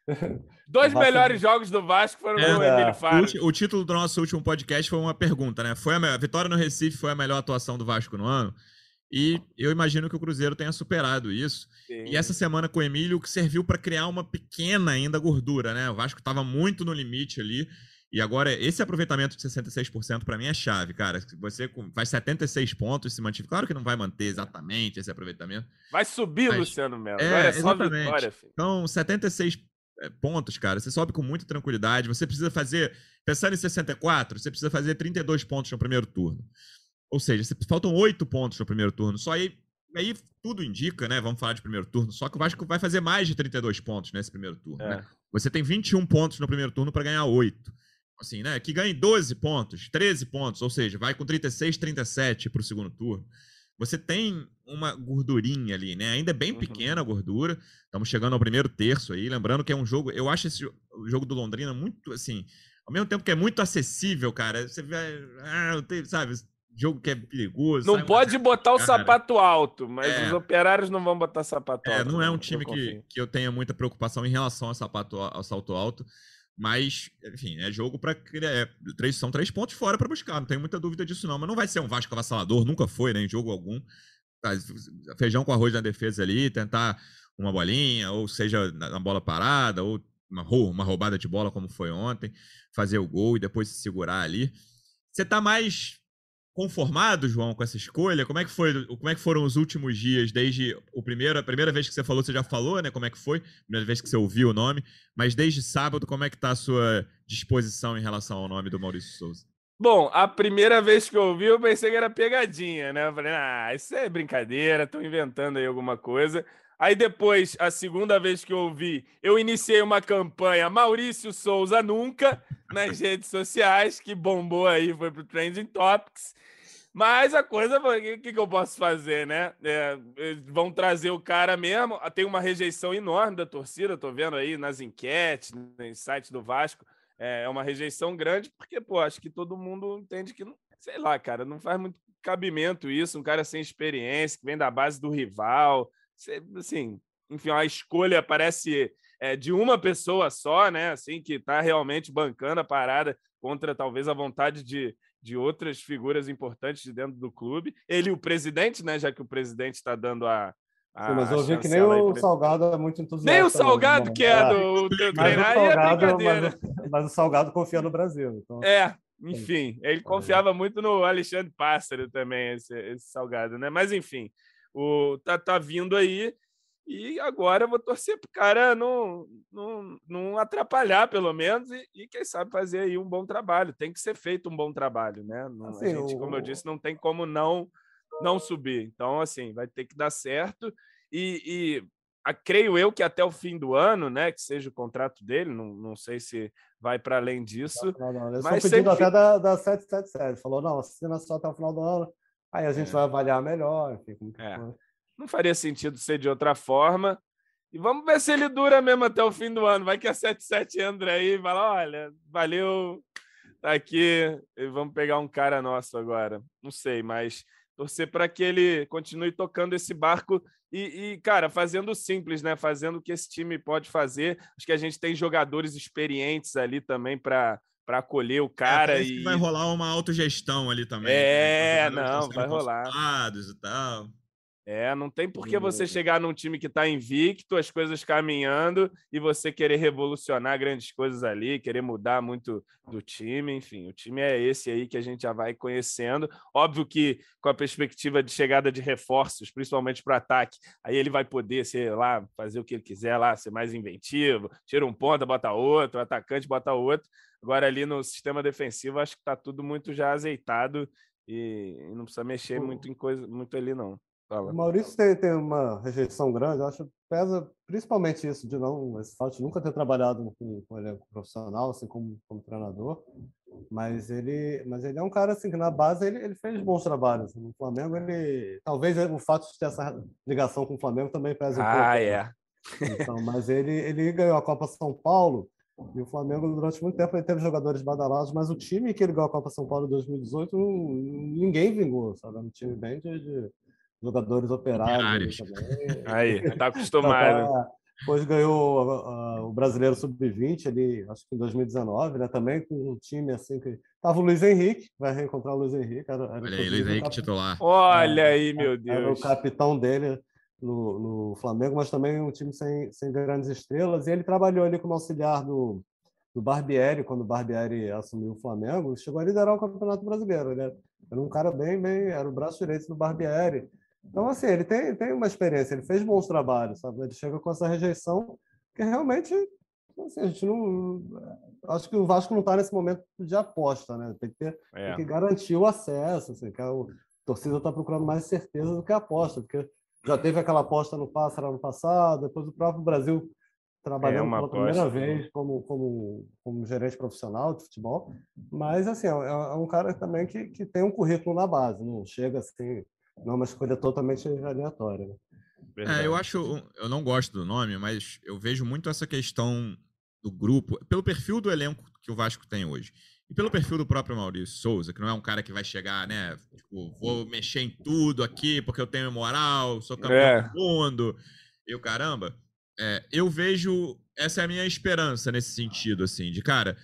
S3: Dois melhores jogos do Vasco foram é, do Emílio Faro.
S1: O, o, título do nosso último podcast foi uma pergunta, né? Foi a, a, vitória no Recife foi a melhor atuação do Vasco no ano? E eu imagino que o Cruzeiro tenha superado isso. Sim. E essa semana com o Emílio que serviu para criar uma pequena ainda gordura, né? O Vasco estava muito no limite ali. E agora, esse aproveitamento de 66% para mim é chave, cara. Você faz 76 pontos, se mantiver. Claro que não vai manter exatamente esse aproveitamento.
S3: Vai subir, mas... Luciano Melo.
S1: É, é só exatamente. vitória, filho. Então, 76 é, pontos, cara. Você sobe com muita tranquilidade. Você precisa fazer, pensando em 64, você precisa fazer 32 pontos no primeiro turno. Ou seja, faltam 8 pontos no primeiro turno. Só aí, aí tudo indica, né? Vamos falar de primeiro turno. Só que o Vasco vai fazer mais de 32 pontos nesse primeiro turno. É. Né? Você tem 21 pontos no primeiro turno para ganhar 8. Assim, né? Que ganhe 12 pontos, 13 pontos, ou seja, vai com 36, 37 para o segundo turno você tem uma gordurinha ali, né? Ainda é bem uhum. pequena a gordura. Estamos chegando ao primeiro terço aí. Lembrando que é um jogo. Eu acho esse o jogo do Londrina muito assim. Ao mesmo tempo que é muito acessível, cara. Você vê. Ah, sabe? Jogo que é perigoso.
S3: Não pode botar o cara. sapato alto, mas é. os operários não vão botar sapato
S1: é,
S3: alto.
S1: Não é um time que, que eu tenha muita preocupação em relação ao sapato ao salto alto. Mas, enfim, é jogo para é, três São três pontos fora para buscar, não tenho muita dúvida disso, não. Mas não vai ser um Vasco avassalador, nunca foi, né? Em jogo algum. Feijão com arroz na defesa ali, tentar uma bolinha, ou seja, na bola parada, ou uma, uma roubada de bola, como foi ontem, fazer o gol e depois se segurar ali. Você tá mais conformado, João, com essa escolha? Como é que foi? Como é que foram os últimos dias desde o primeiro, a primeira vez que você falou, você já falou, né? Como é que foi? Primeira vez que você ouviu o nome, mas desde sábado, como é que tá a sua disposição em relação ao nome do Maurício Souza?
S3: Bom, a primeira vez que eu ouvi, eu pensei que era pegadinha, né? Eu falei, ah, isso é brincadeira, estão inventando aí alguma coisa. Aí depois, a segunda vez que eu ouvi, eu iniciei uma campanha Maurício Souza Nunca nas redes sociais, que bombou aí, foi pro Trending Topics. Mas a coisa, o que, que eu posso fazer, né? É, vão trazer o cara mesmo. Tem uma rejeição enorme da torcida, tô vendo aí nas enquetes, no site do Vasco. É, é uma rejeição grande, porque, pô, acho que todo mundo entende que, sei lá, cara, não faz muito cabimento isso. Um cara sem experiência, que vem da base do rival assim, enfim, a escolha parece é, de uma pessoa só, né? Assim, que está realmente bancando a parada contra talvez a vontade de, de outras figuras importantes de dentro do clube. Ele, o presidente, né? Já que o presidente está dando a,
S2: Sim, mas eu vi que nem o Salgado é muito entusiasta.
S3: Nem o Salgado, né? que é do, do treinar, é brincadeira.
S2: Mas, mas, o Salgado confia no Brasil. Então...
S3: É, enfim, ele confiava muito no Alexandre Pássaro também, esse, esse Salgado, né? Mas enfim, o, tá, tá vindo aí. E agora eu vou torcer para o cara não, não, não atrapalhar, pelo menos, e, e, quem sabe fazer aí um bom trabalho. Tem que ser feito um bom trabalho, né? Não, assim, a gente, como eu disse, não tem como não não subir. Então, assim, vai ter que dar certo. E, e a, creio eu que até o fim do ano, né? Que seja o contrato dele, não, não sei se vai para além disso.
S2: Não, não, não. mas pedindo sempre... até da, da 777. Falou, não, assina só até o final do ano Aí a gente é. vai avaliar melhor. Enfim,
S3: é. Não faria sentido ser de outra forma. E vamos ver se ele dura mesmo até o fim do ano. Vai que a 77 entra aí e fala: olha, valeu, tá aqui, e vamos pegar um cara nosso agora. Não sei, mas torcer para que ele continue tocando esse barco e, e, cara, fazendo simples, né? Fazendo o que esse time pode fazer. Acho que a gente tem jogadores experientes ali também para para acolher o é, cara é, e
S1: vai rolar uma autogestão ali também.
S3: Né? É, né? não, vai rolar.
S1: E tal.
S3: É, não tem por que você chegar num time que está invicto, as coisas caminhando e você querer revolucionar grandes coisas ali, querer mudar muito do time. Enfim, o time é esse aí que a gente já vai conhecendo. Óbvio que com a perspectiva de chegada de reforços, principalmente para ataque, aí ele vai poder, sei lá, fazer o que ele quiser lá, ser mais inventivo, tira um ponta, bota outro, atacante, bota outro. Agora, ali no sistema defensivo, acho que está tudo muito já azeitado e, não precisa mexer muito em coisa, muito ali, não.
S2: O Maurício tem, tem uma rejeição grande, acho que pesa principalmente isso, de não, esse fato de nunca ter trabalhado com, com elenco profissional, assim como, como treinador, mas ele, mas ele é um cara assim que na base ele, ele fez bons trabalhos. No Flamengo, ele talvez o fato de ter essa ligação com o Flamengo também pesa um
S3: ah, pouco. Ah, é.
S2: Então, mas ele, ele ganhou a Copa São Paulo e o Flamengo, durante muito tempo, ele teve jogadores badalados, mas o time que ele ganhou a Copa São Paulo em 2018, ninguém vingou, sabe? Um time bem de, de jogadores operários.
S3: Aí, tá acostumado. Então, tá,
S2: depois ganhou uh, o Brasileiro Sub-20, ali, acho que em 2019, né? Também com um time assim que. Tava o Luiz Henrique, vai reencontrar o Luiz Henrique. Era, era
S1: Olha aí, Luiz Henrique titular.
S3: Olha aí, meu Deus.
S2: Era o capitão dele no, no, Flamengo, mas também um time sem, sem grandes estrelas. E ele trabalhou ali como auxiliar do, do Barbieri, quando o Barbieri assumiu o Flamengo, chegou a liderar o Campeonato Brasileiro. Ele era um cara bem, bem, era o braço direito do Barbieri. Então, assim, ele tem, tem uma experiência, ele fez bons trabalhos, sabe? Ele chega com essa rejeição que realmente, assim, a gente não... Acho que o Vasco não está nesse momento de aposta, né? Tem que, ter, é. tem que garantir o acesso, assim, que a, a torcida está procurando mais certeza do que aposta, porque já teve aquela aposta no Pássaro ano passado, depois o próprio Brasil trabalhando é pela primeira vez como, como, como gerente profissional de futebol. Mas, assim, é, é um cara também que, que tem um currículo na base, não chega assim, não é uma escolha totalmente aleatória. Né?
S1: É, eu acho, eu não gosto do nome, mas eu vejo muito essa questão do grupo, pelo perfil do elenco que o Vasco tem hoje. E pelo perfil do próprio Maurício Souza, que não é um cara que vai chegar, né? Tipo, vou mexer em tudo aqui porque eu tenho moral, sou campeão é. do mundo e o caramba. É, eu vejo essa é a minha esperança nesse sentido, assim, de cara,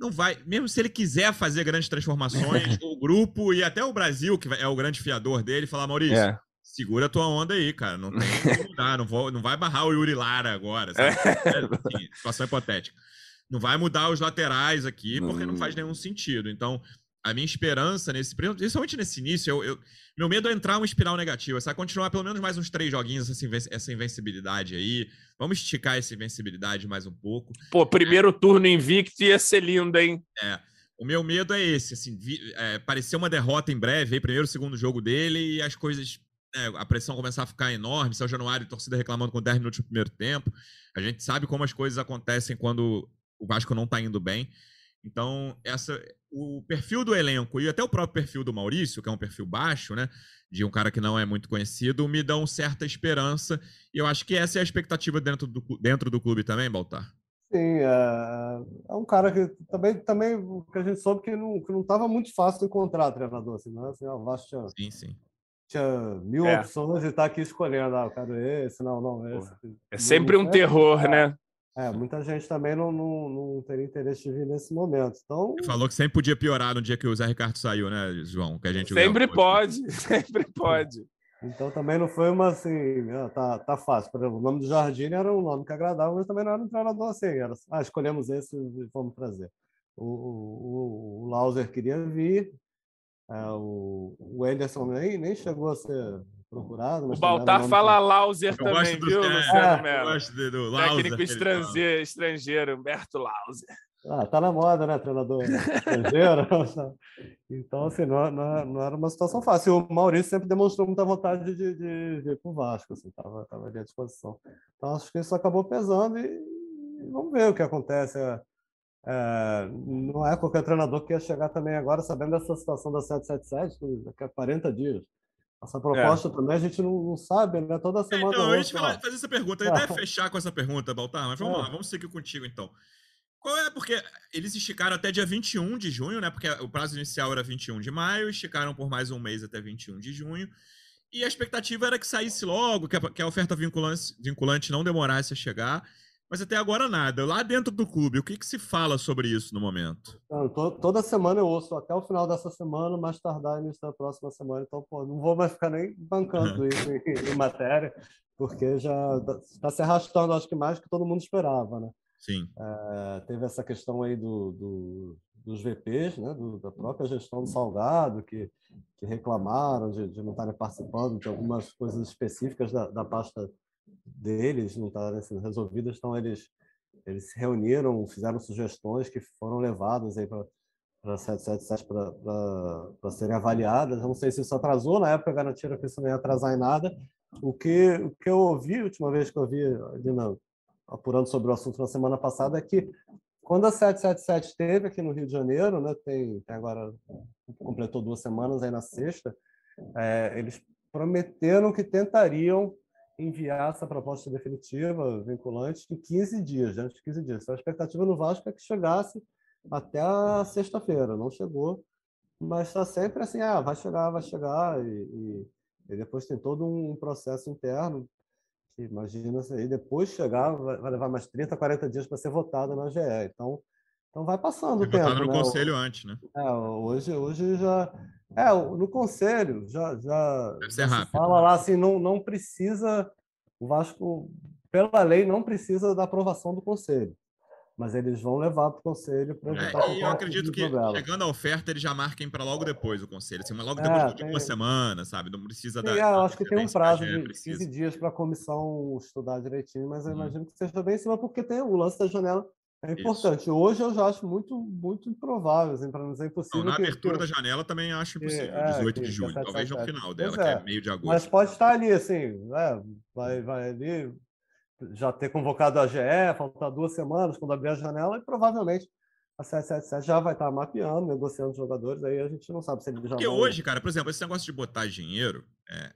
S1: não vai, mesmo se ele quiser fazer grandes transformações, o grupo e até o Brasil, que é o grande fiador dele, falar, Maurício, é. segura a tua onda aí, cara, não tem mudar, não, vou, não vai barrar o Yuri Lara agora, sabe? É. situação hipotética. Não vai mudar os laterais aqui, porque não faz nenhum sentido. Então, a minha esperança nesse, principalmente nesse início, eu, eu, meu medo é entrar uma espiral negativa, sabe? Continuar pelo menos mais uns três joguinhos essa, essa invencibilidade aí. Vamos esticar essa invencibilidade mais um pouco.
S3: Pô, primeiro é. turno invicto ia ser lindo, hein?
S1: É. O meu medo é esse, assim, vi, é, parecer uma derrota em breve, aí, primeiro, segundo jogo dele, e as coisas, é, a pressão começar a ficar enorme, São Januário, torcida reclamando com 10 minutos no primeiro tempo. A gente sabe como as coisas acontecem quando o Vasco não tá indo bem. Então, essa, o perfil do elenco e até o próprio perfil do Maurício, que é um perfil baixo, né? De um cara que não é muito conhecido, me dão certa esperança. E eu acho que essa é a expectativa dentro do, dentro do clube também, Baltar.
S2: Sim, é, é um cara que também, também que a gente soube que não que não estava muito fácil de encontrar treinador, assim, né? Assim, o Vasco tinha,
S1: sim, sim.
S2: tinha mil é. opções e está aqui escolhendo, ah, eu quero esse, não, não, esse.
S3: É sempre um terror, né?
S2: É, muita gente também não, não, não teria interesse de vir nesse momento. Então...
S1: Falou que sempre podia piorar no dia que o Zé Ricardo saiu, né, João? Que a gente
S3: sempre pode, sempre pode.
S2: Então também não foi uma assim, ah, tá, tá fácil. Por exemplo, o nome do Jardim era um nome que agradava, mas também não era um treinador assim. Era, ah, escolhemos esse e vamos trazer. O, o, o Lauser queria vir, é, o, o Ederson nem, nem chegou a ser procurado.
S3: o Baltar fala Lauser também, viu, Luciano
S1: é, Eu gosto do
S3: Lauser. Técnico estrangeiro, estrangeiro, Humberto Lauser.
S2: Ah, tá na moda, né, treinador estrangeiro? então, assim, não, não, não, era uma situação fácil. O Maurício sempre demonstrou muita vontade de, de, de ir para o Vasco, assim, estava tava ali à disposição. Então, acho que isso acabou pesando e, e vamos ver o que acontece. É, é, não é qualquer treinador que ia chegar também agora sabendo dessa situação da 777, daqui a 40 dias. Essa é. proposta é. também a gente não, não, sabe, né? Toda semana.
S1: Então, eu ia fazer essa pergunta, eu ia até fechar com essa pergunta, Baltar, mas vamos é. lá, vamos seguir contigo então. Qual é? Porque eles esticaram até dia 21 de junho, né? Porque o prazo inicial era 21 de maio, esticaram por mais um mês até 21 de junho. E a expectativa era que saísse logo, que a, que a oferta vinculante, vinculante não demorasse a chegar. Mas até agora nada. Lá dentro do clube, o que, que se fala sobre isso no momento?
S2: Não, to, toda semana eu ouço, até o final dessa semana, mais tardar início da próxima semana. Então, pô, não vou mais ficar nem bancando isso em, em, matéria, porque já está se arrastando, acho que mais que todo mundo esperava, né?
S1: Sim.
S2: É, teve essa questão aí do, do dos VPs, né, do, da própria gestão do Salgado, que, que reclamaram de, de não estarem participando de algumas coisas específicas da, da pasta deles não estarem sendo resolvidas, então eles eles se reuniram, fizeram sugestões que foram levadas aí para para 777 para serem avaliadas. Eu não sei se isso atrasou, na época garantiram que isso não ia atrasar em nada. O que, o que eu ouvi, a última vez que eu vi, ali na, apurando sobre o assunto na semana passada, é que quando a 777 esteve aqui no Rio de Janeiro, né, tem, tem agora, completou duas semanas aí na sexta, é, eles prometeram que tentariam enviar essa proposta definitiva, vinculante, em 15 dias, antes de 15 dias. Então, a expectativa no Vasco é que chegasse até a sexta-feira. Não chegou, mas está sempre assim, ah, vai chegar, vai chegar, e, e, e, depois tem todo um processo interno, que imagina aí depois chegar, vai, vai, levar mais 30, 40 dias para ser votado na GE. Então, então vai passando o tempo. Votado
S1: no né? conselho antes, né?
S2: É, hoje, hoje já é, no conselho já, já,
S1: Deve ser rápido.
S2: fala lá assim, não, não precisa, o Vasco, pela lei, não precisa da aprovação do conselho. Mas eles vão levar para o conselho para
S1: é, E eu acredito que problema. chegando a oferta, eles já marquem para logo depois o conselho. Assim, logo depois é, de uma semana, sabe? Não precisa dar.
S2: É, eu acho que tem um prazo de precisa. 15 dias para a comissão estudar direitinho, mas eu hum. imagino que seja bem em cima, porque tem o lance da janela é importante. Isso. Hoje eu já acho muito, muito improvável, assim, para não dizer impossível.
S1: Não, na abertura que... da janela também acho impossível, é, 18 de julho, talvez no final dela, que é. é meio de agosto.
S2: Mas pode estar ali, assim, né? vai, vai ali já ter convocado a GE, faltar duas semanas quando abrir a janela, e provavelmente a 777 já vai estar mapeando, negociando os jogadores, aí a gente não sabe se ele já
S1: Porque hoje, cara, por exemplo, esse negócio de botar dinheiro, é,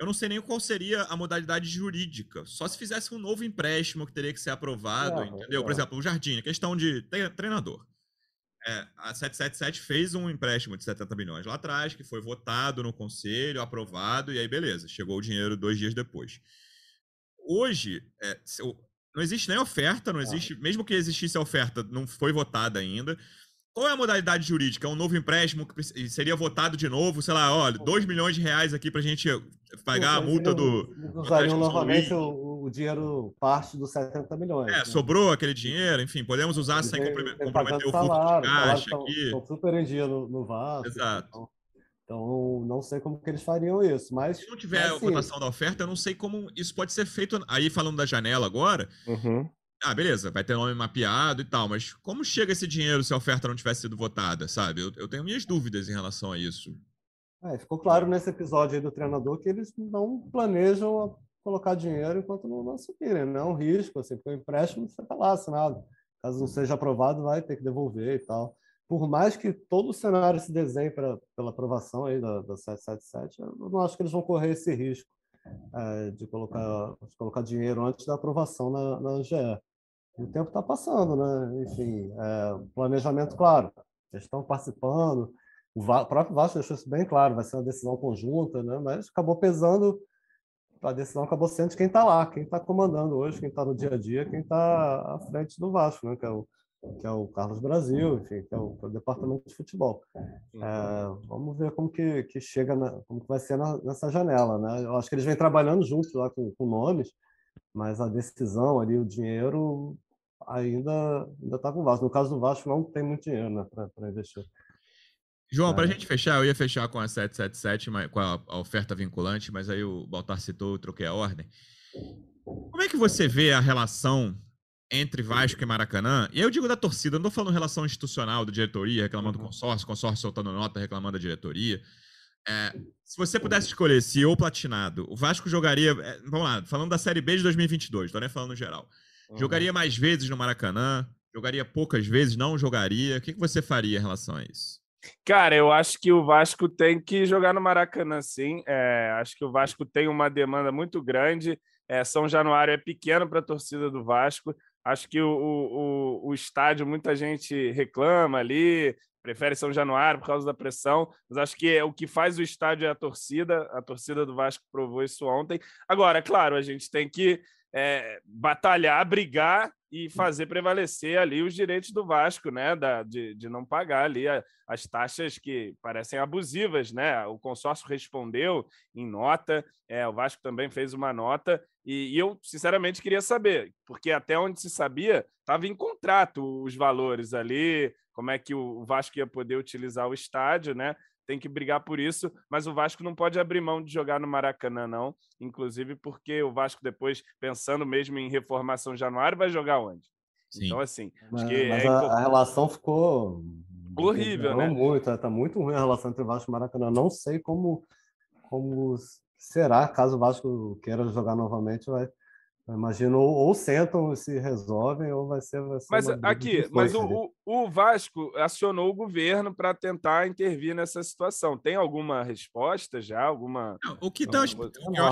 S1: eu não sei nem qual seria a modalidade jurídica. Só se fizesse um novo empréstimo que teria que ser aprovado, é, entendeu? É. Por exemplo, o Jardim, questão de treinador. É, a 777 fez um empréstimo de 70 milhões lá atrás, que foi votado no conselho, aprovado, e aí beleza, chegou o dinheiro dois dias depois. Hoje, é, não existe nem oferta, não existe, mesmo que existisse a oferta, não foi votada ainda. Qual é a modalidade jurídica? É um novo empréstimo que seria votado de novo, sei lá, olha, 2 milhões de reais aqui para a gente pagar a multa do.
S2: Usariam novamente o, o, dinheiro, parte dos 70 milhões.
S1: É, né? sobrou aquele dinheiro, enfim, podemos usar sem comprometer o fluxo de caixa aqui.
S2: Estão super em dia no, no Vasco.
S1: Exato.
S2: Então, então, não sei como que eles fariam isso, mas...
S1: Se não tiver assim, a votação da oferta, eu não sei como isso pode ser feito. Aí, falando da janela agora,
S3: uhum.
S1: Ah, beleza, vai ter nome mapeado e tal, mas como chega esse dinheiro se a oferta não tivesse sido votada, sabe? Eu, eu tenho minhas dúvidas em relação a isso.
S2: É, ficou claro nesse episódio aí do treinador que eles não planejam colocar dinheiro enquanto não, não assumirem, não é um risco, assim, porque o empréstimo você está lá assinado. Caso não seja aprovado, vai ter que devolver e tal por mais que todo o cenário se desenhe pra, pela aprovação aí da, da 777, eu não acho que eles vão correr esse risco é, de, colocar, de colocar dinheiro antes da aprovação na, na GE. o tempo está passando, né? Enfim, é, planejamento, claro, eles estão participando, o, o próprio Vasco deixou isso bem claro, vai ser uma decisão conjunta, né? mas acabou pesando, a decisão acabou sendo de quem está lá, quem está comandando hoje, quem está no dia a dia, quem está à frente do Vasco, né? que é o que é o Carlos Brasil, enfim, que é que é o departamento de futebol. É, vamos ver como que, que chega, na, como que vai ser na, nessa janela, né? Eu acho que eles vêm trabalhando juntos lá com, com nomes, mas a decisão ali, o dinheiro ainda ainda está com o Vasco. No caso do Vasco, não tem muito dinheiro né, para investir.
S1: João, para a é. gente fechar, eu ia fechar com a 777, com a, oferta vinculante, mas aí o Baltar citou, eu troquei a ordem. Como é que você vê a relação entre Vasco e Maracanã, e eu digo da torcida, não estou falando relação institucional, da diretoria, reclamando do uhum. consórcio, consórcio soltando nota, reclamando da diretoria. É, se você pudesse escolher se ou platinado, o Vasco jogaria. É, vamos lá, falando da Série B de 2022, estou nem falando no geral. Uhum. Jogaria mais vezes no Maracanã? Jogaria poucas vezes? Não jogaria? O que, que você faria em relação a isso?
S3: Cara, eu acho que o Vasco tem que jogar no Maracanã, sim. É, acho que o Vasco tem uma demanda muito grande. É, São Januário é pequeno para a torcida do Vasco. Acho que o, o, o estádio, muita gente reclama ali, prefere São Januário por causa da pressão, mas acho que é, o que faz o estádio é a torcida. A torcida do Vasco provou isso ontem. Agora, é claro, a gente tem que é, batalhar, brigar e fazer prevalecer ali os direitos do Vasco, né? Da, de, de não pagar ali a, as taxas que parecem abusivas, né? O consórcio respondeu em nota, é, o Vasco também fez uma nota, e, e eu, sinceramente, queria saber, porque até onde se sabia, estava em contrato os valores ali, como é que o Vasco ia poder utilizar o estádio, né? tem que brigar por isso, mas o Vasco não pode abrir mão de jogar no Maracanã, não. Inclusive porque o Vasco, depois, pensando mesmo em reformar São Januário, vai jogar onde? Sim. Então, assim.
S2: Mas, mas é a, a, relação ficou.
S3: Horrível, né?
S2: Muito, tá muito ruim a relação entre o Vasco e o Maracanã. Não sei como, como será, caso o Vasco queira jogar novamente, vai, Imagino, ou sentam e se resolvem, ou vai ser. Vai ser
S3: mas aqui, mas o, o, Vasco acionou o governo para tentar intervir nessa situação. Tem alguma resposta já? Alguma.
S1: Não, o que tá,
S2: eu acho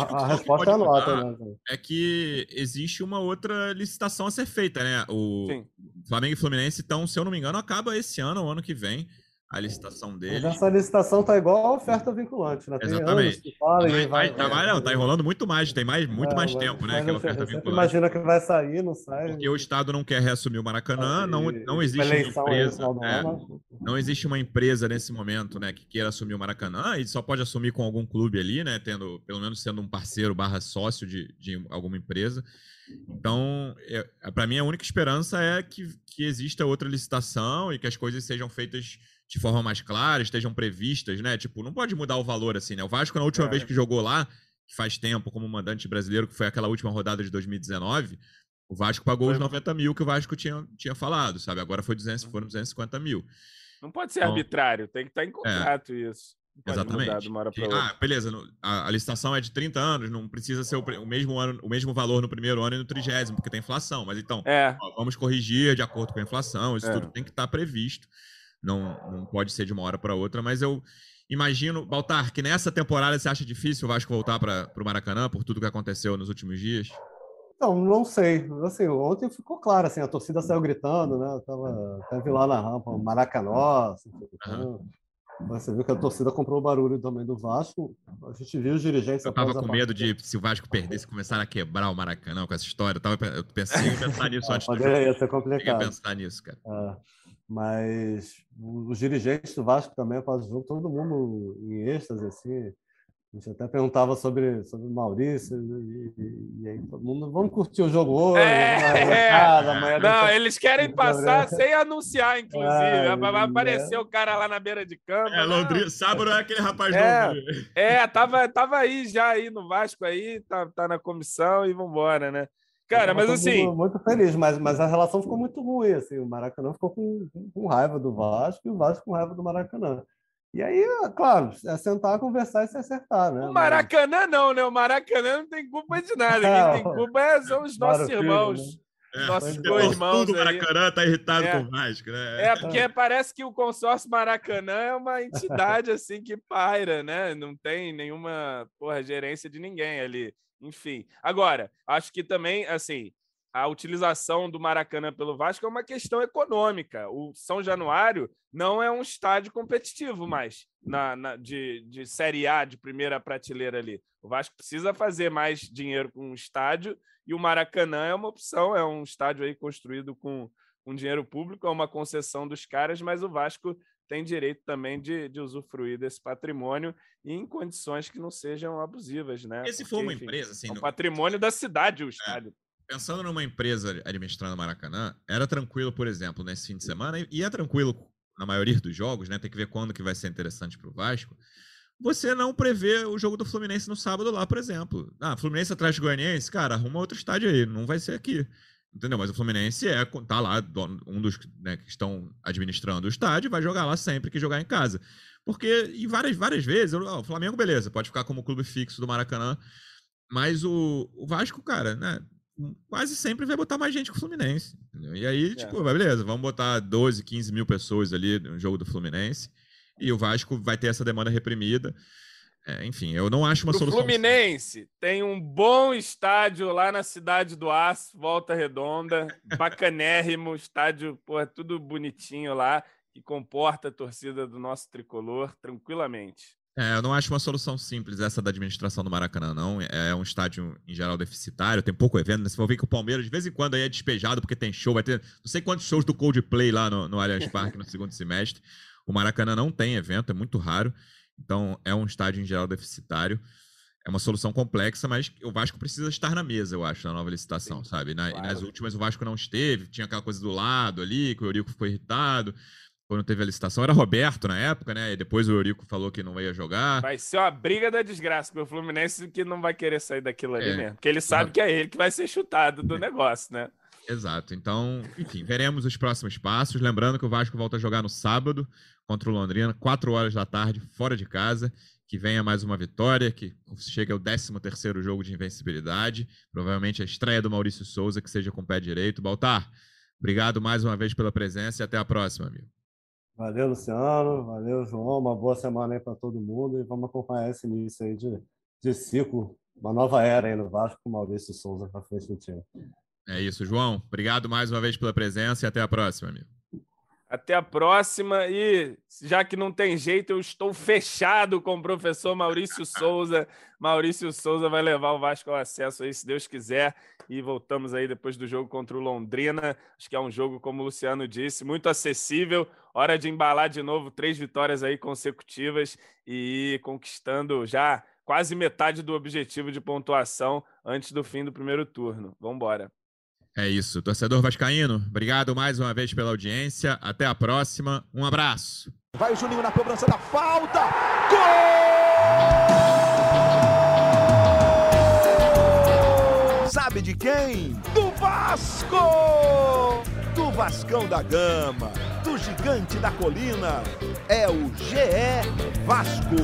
S2: que a, a resposta é nota, né?
S1: É que existe uma outra licitação a ser feita, né? O Sim. Flamengo e Fluminense, então, se eu não me engano, acaba esse ano ou ano que vem a licitação dele.
S2: essa licitação tá igual a oferta vinculante, né?
S1: Tem Exatamente. Fala, vai, vai, tá, vai, não, tá enrolando muito mais, tem mais, muito é, mais tempo, né? Que a oferta vinculante.
S2: Imagina que vai sair, não sai.
S1: Porque o Estado não quer reassumir o Maracanã, não, não existe uma empresa. É, não existe uma empresa nesse momento, né, que queira assumir o Maracanã, e só pode assumir com algum clube ali, né? Tendo, pelo menos sendo um parceiro barra sócio de, de alguma empresa. Então, é, para mim, a única esperança é que, que exista outra licitação e que as coisas sejam feitas de forma mais clara, estejam previstas, né? Tipo, não pode mudar o valor assim, né? O Vasco, na última é. vez que jogou lá, que faz tempo, como mandante brasileiro, que foi aquela última rodada de 2019, o Vasco pagou os 90 mil que o Vasco tinha, tinha falado, sabe? Agora foi 200, foram 250 mil.
S3: Não pode ser então, arbitrário, tem que estar em é. contrato é, isso.
S1: Exatamente. ah, beleza. A, a, licitação é de 30 anos, não precisa ser o, o, mesmo ano, o mesmo valor no primeiro ano e no trigésimo, porque tem inflação. Mas então,
S3: é.
S1: ó, vamos corrigir de acordo com a inflação, isso é. tudo tem que estar previsto não, não pode ser de uma hora para outra, mas eu imagino, Baltar, que nessa temporada você acha difícil o Vasco voltar para o Maracanã por tudo que aconteceu nos últimos dias?
S2: Não, não sei. Assim, ontem ficou claro, assim, a torcida saiu gritando, né? Eu tava, vi lá na rampa, Maracanã, assim, uhum. Você viu que a torcida comprou o barulho também do Vasco. A gente viu os dirigentes.
S1: Eu tava com medo de, se o Vasco perdesse, começar a quebrar o Maracanã com essa história. Eu, tava, eu pensei em pensar nisso antes
S2: do jogo. Ia ser complicado.
S1: pensar nisso, cara.
S2: É, mas os dirigentes do Vasco também, após o jogo, todo mundo em êxtase, assim. A gente até perguntava sobre, sobre o Maurício, e, e, e aí todo mundo, vamos curtir o jogo hoje.
S3: É, é. Não, eles querem passar sem anunciar, inclusive. É, vai aparecer é. o cara lá na beira de campo.
S1: É, Londrina, sábado é aquele rapaz é,
S3: novo. É, tava, tava aí já aí no Vasco aí, tá, tá na comissão e vambora, né? Cara, mas assim.
S2: Muito feliz, mas, mas a relação ficou muito ruim. Assim, o Maracanã ficou com, com raiva do Vasco e o Vasco com raiva do Maracanã. E aí, claro, é sentar, conversar e se acertar, né?
S3: O Maracanã não, né? O Maracanã não tem culpa de nada. Quem tem culpa é, são os nossos irmãos. Né? É, nossos dois irmãos.
S1: Tudo Maracanã tá irritado é. com o Vasco, né?
S3: É, porque parece que o consórcio Maracanã é uma entidade assim que paira, né? Não tem nenhuma porra, gerência de ninguém ali. Enfim. Agora, acho que também, assim, a utilização do Maracanã pelo Vasco é uma questão econômica. O São Januário não é um estádio competitivo mais na, na, de, de Série A, de primeira prateleira ali. O Vasco precisa fazer mais dinheiro com o estádio e o Maracanã é uma opção, é um estádio aí construído com, com dinheiro público, é uma concessão dos caras, mas o Vasco tem direito também de, de usufruir desse patrimônio em condições que não sejam abusivas, né?
S1: E se for uma empresa, assim... É
S3: um no... patrimônio da cidade o é. estádio. É
S1: pensando numa empresa administrando Maracanã, era tranquilo, por exemplo, nesse fim de semana, e é tranquilo na maioria dos jogos, né? Tem que ver quando que vai ser interessante para o Vasco. Você não prevê o jogo do Fluminense no sábado lá, por exemplo. Ah, Fluminense atrás de Goianiense, cara, arruma outro estádio aí, não vai ser aqui. Entendeu? Mas o Fluminense é, tá lá, um dos né, que estão administrando o estádio, vai jogar lá sempre que jogar em casa. Porque, e várias, várias vezes, o Flamengo, beleza, pode ficar como clube fixo do Maracanã, mas o, o Vasco, cara, né? quase sempre vai botar mais gente que o Fluminense. Entendeu? E aí, é. tipo, beleza, vamos botar 12, 15 mil pessoas ali no jogo do Fluminense. E o Vasco vai ter essa demanda reprimida. É, enfim, eu não acho uma
S3: Pro
S1: solução.
S3: Fluminense tem um bom estádio lá na cidade do Aço, Volta Redonda, bacanérrimo, estádio, pô, tudo bonitinho lá, que comporta a torcida do nosso tricolor tranquilamente.
S1: É, eu não acho uma solução simples essa da administração do Maracanã, não. É um estádio, em geral, deficitário, tem pouco evento. Né? Você vai ver que o Palmeiras, de vez em quando, aí é despejado porque tem show. Vai ter não sei quantos shows do Coldplay lá no, no Allianz Parque no segundo semestre. O Maracanã não tem evento, é muito raro. Então, é um estádio, em geral, deficitário. É uma solução complexa, mas o Vasco precisa estar na mesa, eu acho, na nova licitação, Sim, sabe? Na, claro. Nas últimas, o Vasco não esteve, tinha aquela coisa do lado ali, que o Eurico ficou irritado quando teve a licitação. Era Roberto na época, né? E depois o Eurico falou que não ia jogar.
S3: Vai ser uma briga da desgraça pro Fluminense que não vai querer sair daquilo ali é. mesmo. Porque ele sabe que é ele que vai ser chutado do é. negócio, né?
S1: Exato. Então, enfim, veremos os próximos passos. Lembrando que o Vasco volta a jogar no sábado contra o Londrina, 4 horas da tarde, fora de casa. Que venha mais uma vitória, que chegue ao 13 terceiro jogo de invencibilidade. Provavelmente a estreia do Maurício Souza, que seja com o pé direito. Baltar, obrigado mais uma vez pela presença e até a próxima, amigo.
S2: Valeu, Luciano. Valeu, João. Uma boa semana aí para todo mundo e vamos acompanhar esse início aí de, de ciclo, uma nova era aí no Vasco com o Maurício Souza para frente do time.
S1: É isso, João. Obrigado mais uma vez pela presença e até a próxima, amigo.
S3: Até a próxima. E já que não tem jeito, eu estou fechado com o professor Maurício Souza. Maurício Souza vai levar o Vasco ao acesso aí, se Deus quiser. E voltamos aí depois do jogo contra o Londrina. Acho que é um jogo, como o Luciano disse, muito acessível. Hora de embalar de novo três vitórias aí consecutivas e conquistando já quase metade do objetivo de pontuação antes do fim do primeiro turno. Vamos embora.
S1: É isso. Torcedor Vascaíno, obrigado mais uma vez pela audiência. Até a próxima. Um abraço.
S4: Vai o Juninho na cobrança da falta. Gol! Sabe de quem? Do Vasco! Do Vascão da Gama, do Gigante da Colina. É o GE Vasco.